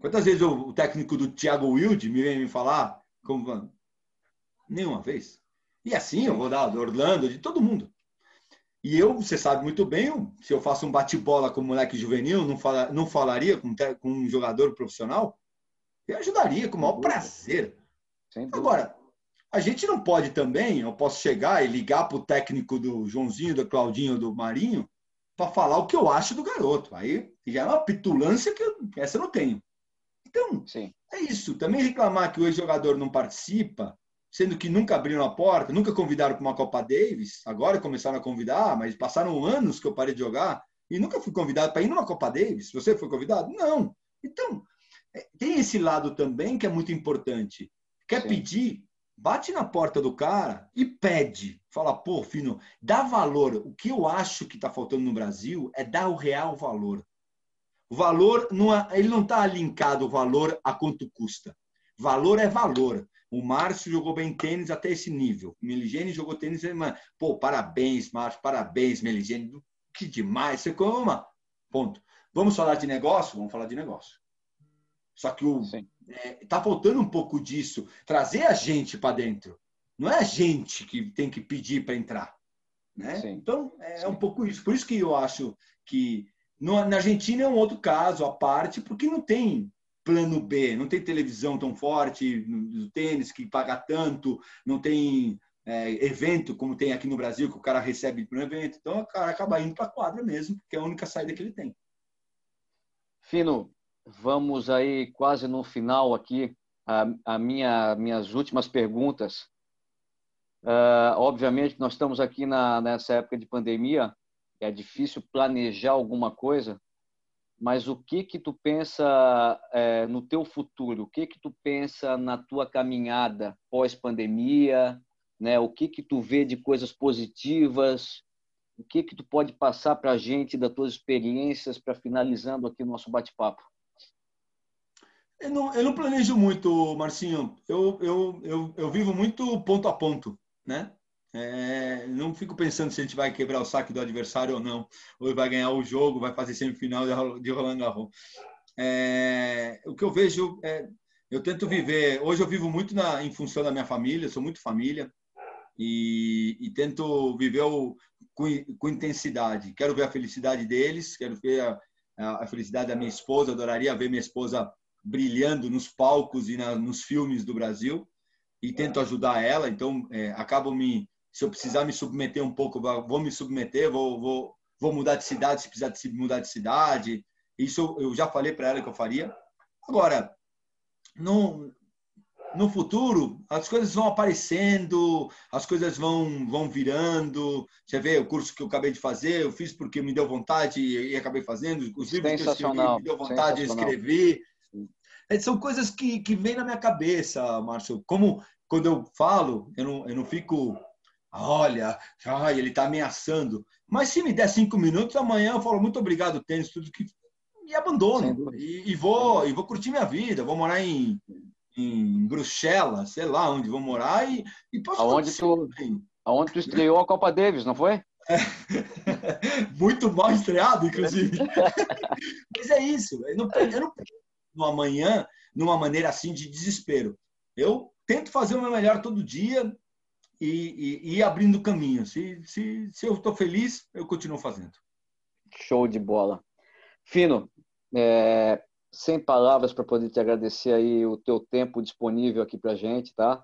Quantas vezes o, o técnico do Thiago Wilde me veio me falar? Como... Nenhuma vez. E assim eu vou dar do Orlando, de todo mundo. E eu, você sabe muito bem, se eu faço um bate-bola com um moleque juvenil, não, fala, não falaria com, com um jogador profissional? Eu ajudaria com o maior prazer. Agora, a gente não pode também, eu posso chegar e ligar para o técnico do Joãozinho, do Claudinho, do Marinho, para falar o que eu acho do garoto. Aí já é uma pitulância que eu, essa eu não tenho. Então, Sim. é isso. Também reclamar que o ex-jogador não participa, sendo que nunca abriram a porta, nunca convidaram para uma Copa Davis, agora começaram a convidar, mas passaram anos que eu parei de jogar e nunca fui convidado para ir numa Copa Davis. Você foi convidado? Não. Então, é, tem esse lado também que é muito importante. Quer Sim. pedir? Bate na porta do cara e pede. Fala, pô, Fino, dá valor. O que eu acho que está faltando no Brasil é dar o real valor. O valor, não é, ele não está linkado o valor a quanto custa. Valor é valor. O Márcio jogou bem tênis até esse nível. O Meligene jogou tênis. Pô, parabéns, Márcio, parabéns, Meligene. Que demais. Você como Ponto. Vamos falar de negócio? Vamos falar de negócio. Só que o, é, tá faltando um pouco disso. Trazer a gente para dentro. Não é a gente que tem que pedir para entrar. Né? Então, é Sim. um pouco isso. Por isso que eu acho que no, na Argentina é um outro caso à parte, porque não tem plano B, não tem televisão tão forte no tênis que paga tanto, não tem é, evento como tem aqui no Brasil, que o cara recebe para um evento. Então, o cara acaba indo para a quadra mesmo, porque é a única saída que ele tem. Fino, vamos aí quase no final aqui. A, a minha, minhas últimas perguntas. Uh, obviamente, nós estamos aqui na, nessa época de pandemia, é difícil planejar alguma coisa, mas o que que tu pensa é, no teu futuro? O que que tu pensa na tua caminhada pós-pandemia? Né? O que que tu vê de coisas positivas? O que que tu pode passar para a gente das tuas experiências para finalizando aqui o nosso bate-papo? Eu não, eu não planejo muito, Marcinho. Eu, eu, eu, eu vivo muito ponto a ponto, né? É, não fico pensando se a gente vai quebrar o saque do adversário ou não, ou vai ganhar o jogo, vai fazer semifinal de Roland Garros. É, o que eu vejo é, eu tento viver. Hoje eu vivo muito na, em função da minha família, sou muito família e, e tento viver o, com, com, intensidade. Quero ver a felicidade deles, quero ver a, a, felicidade da minha esposa. Adoraria ver minha esposa brilhando nos palcos e na, nos filmes do Brasil e tento ajudar ela. Então é, acabo me se eu precisar me submeter um pouco, vou me submeter, vou, vou, vou mudar de cidade se precisar de mudar de cidade. Isso eu já falei para ela que eu faria. Agora, no, no futuro, as coisas vão aparecendo, as coisas vão, vão virando. Você vê o curso que eu acabei de fazer, eu fiz porque me deu vontade e, e acabei fazendo. Os livros que eu escrevi, me deu vontade de escrever. É, são coisas que, que vêm na minha cabeça, Márcio. Como quando eu falo, eu não, eu não fico olha, ai, ele está ameaçando. Mas se me der cinco minutos, amanhã eu falo muito obrigado, tênis, tudo que. E abandono. E, e, vou, e vou curtir minha vida. Vou morar em, em Bruxelas, sei lá onde vou morar. E, e posso aonde tu, aonde tu estreou a Copa Davis, não foi? É. muito mal estreado, inclusive. Mas é isso. Eu não, eu não no amanhã numa maneira assim de desespero. Eu tento fazer o meu melhor todo dia, e, e, abrindo caminho. Se, se, se eu estou feliz, eu continuo fazendo. Show de bola. Fino, é, sem palavras para poder te agradecer aí o teu tempo disponível aqui para gente, tá?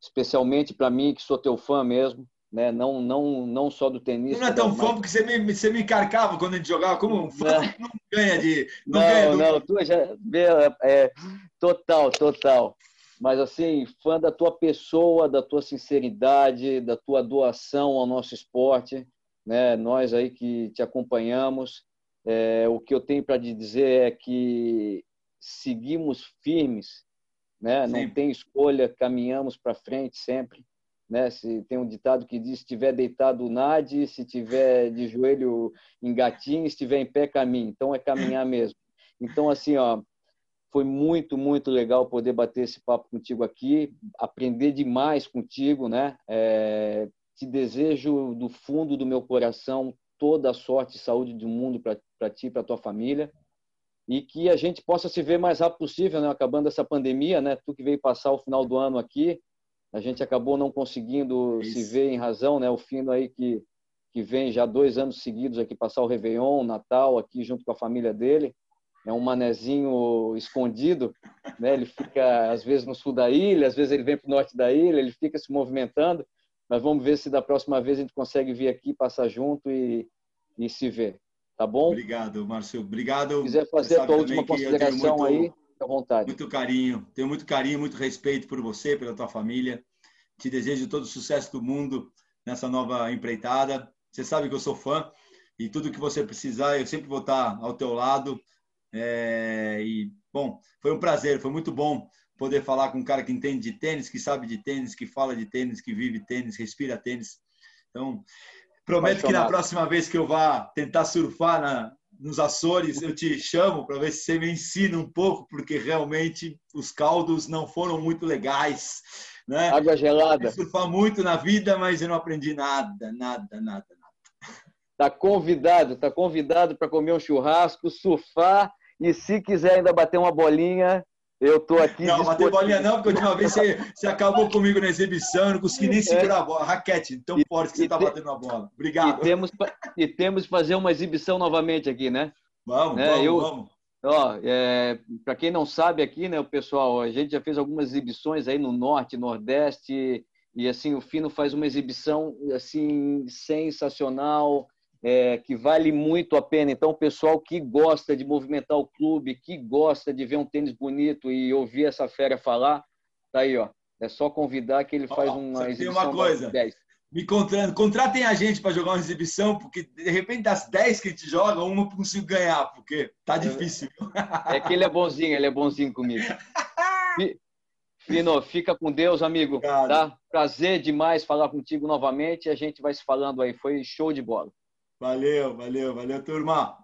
Especialmente para mim, que sou teu fã mesmo, né? Não, não, não só do tenista. Não é tão fã porque você me, você me carcava quando a gente jogava. Como um fã não, não ganha de. Não, não, ganha do... não tu já. É, é, total, total mas assim, fã da tua pessoa, da tua sinceridade, da tua doação ao nosso esporte, né? Nós aí que te acompanhamos, é, o que eu tenho para te dizer é que seguimos firmes, né? Não tem escolha, caminhamos para frente sempre, né? Se tem um ditado que diz: se estiver deitado nade, se tiver de joelho engatinho, se estiver em pé caminhe. Então é caminhar mesmo. Então assim, ó, foi muito muito legal poder bater esse papo contigo aqui, aprender demais contigo, né? É, te desejo do fundo do meu coração toda a sorte e saúde do mundo para ti, para tua família e que a gente possa se ver mais rápido possível, né? Acabando essa pandemia, né? Tu que veio passar o final do ano aqui, a gente acabou não conseguindo Isso. se ver em razão, né? O Fino aí que que vem já dois anos seguidos aqui passar o Réveillon, Natal aqui junto com a família dele. É um manezinho escondido, né? Ele fica às vezes no sul da ilha, às vezes ele vem para o norte da ilha, ele fica se movimentando. Mas vamos ver se da próxima vez a gente consegue vir aqui, passar junto e, e se ver. Tá bom? Obrigado, Márcio. Obrigado. Se quiser fazer a tua última consideração muito, aí, à vontade. Muito carinho. Tenho muito carinho, muito respeito por você, pela tua família. Te desejo todo o sucesso do mundo nessa nova empreitada. Você sabe que eu sou fã e tudo que você precisar, eu sempre vou estar ao teu lado. É... e, bom, foi um prazer, foi muito bom poder falar com um cara que entende de tênis, que sabe de tênis, que fala de tênis, que vive tênis, respira tênis. Então, prometo que na próxima vez que eu vá tentar surfar na, nos Açores, eu te chamo para ver se você me ensina um pouco, porque realmente os caldos não foram muito legais. Né? Água gelada. Eu surfar muito na vida, mas eu não aprendi nada, nada, nada, nada. Tá convidado, tá convidado para comer um churrasco, surfar e se quiser ainda bater uma bolinha, eu tô aqui. Não, bater bolinha não, porque a última vez você, você acabou comigo na exibição, eu não consegui nem segurar a bola. Raquete, tão forte que você está batendo a bola. Obrigado. E temos, e temos que fazer uma exibição novamente aqui, né? Vamos, é, vamos, eu, vamos. Ó, é, para quem não sabe aqui, né, o pessoal, a gente já fez algumas exibições aí no norte, nordeste, e assim o Fino faz uma exibição assim sensacional é, que vale muito a pena. Então, o pessoal que gosta de movimentar o clube, que gosta de ver um tênis bonito e ouvir essa fera falar, tá aí, ó. É só convidar que ele faz uma exibição. Tem uma coisa. 10. Me contratem, contratem a gente para jogar uma exibição, porque de repente das 10 que a gente joga, uma eu consigo ganhar, porque tá difícil. É que ele é bonzinho, ele é bonzinho comigo. Fino, fica com Deus, amigo. Tá? Prazer demais falar contigo novamente. A gente vai se falando aí. Foi show de bola. Valeu, valeu, valeu, turma.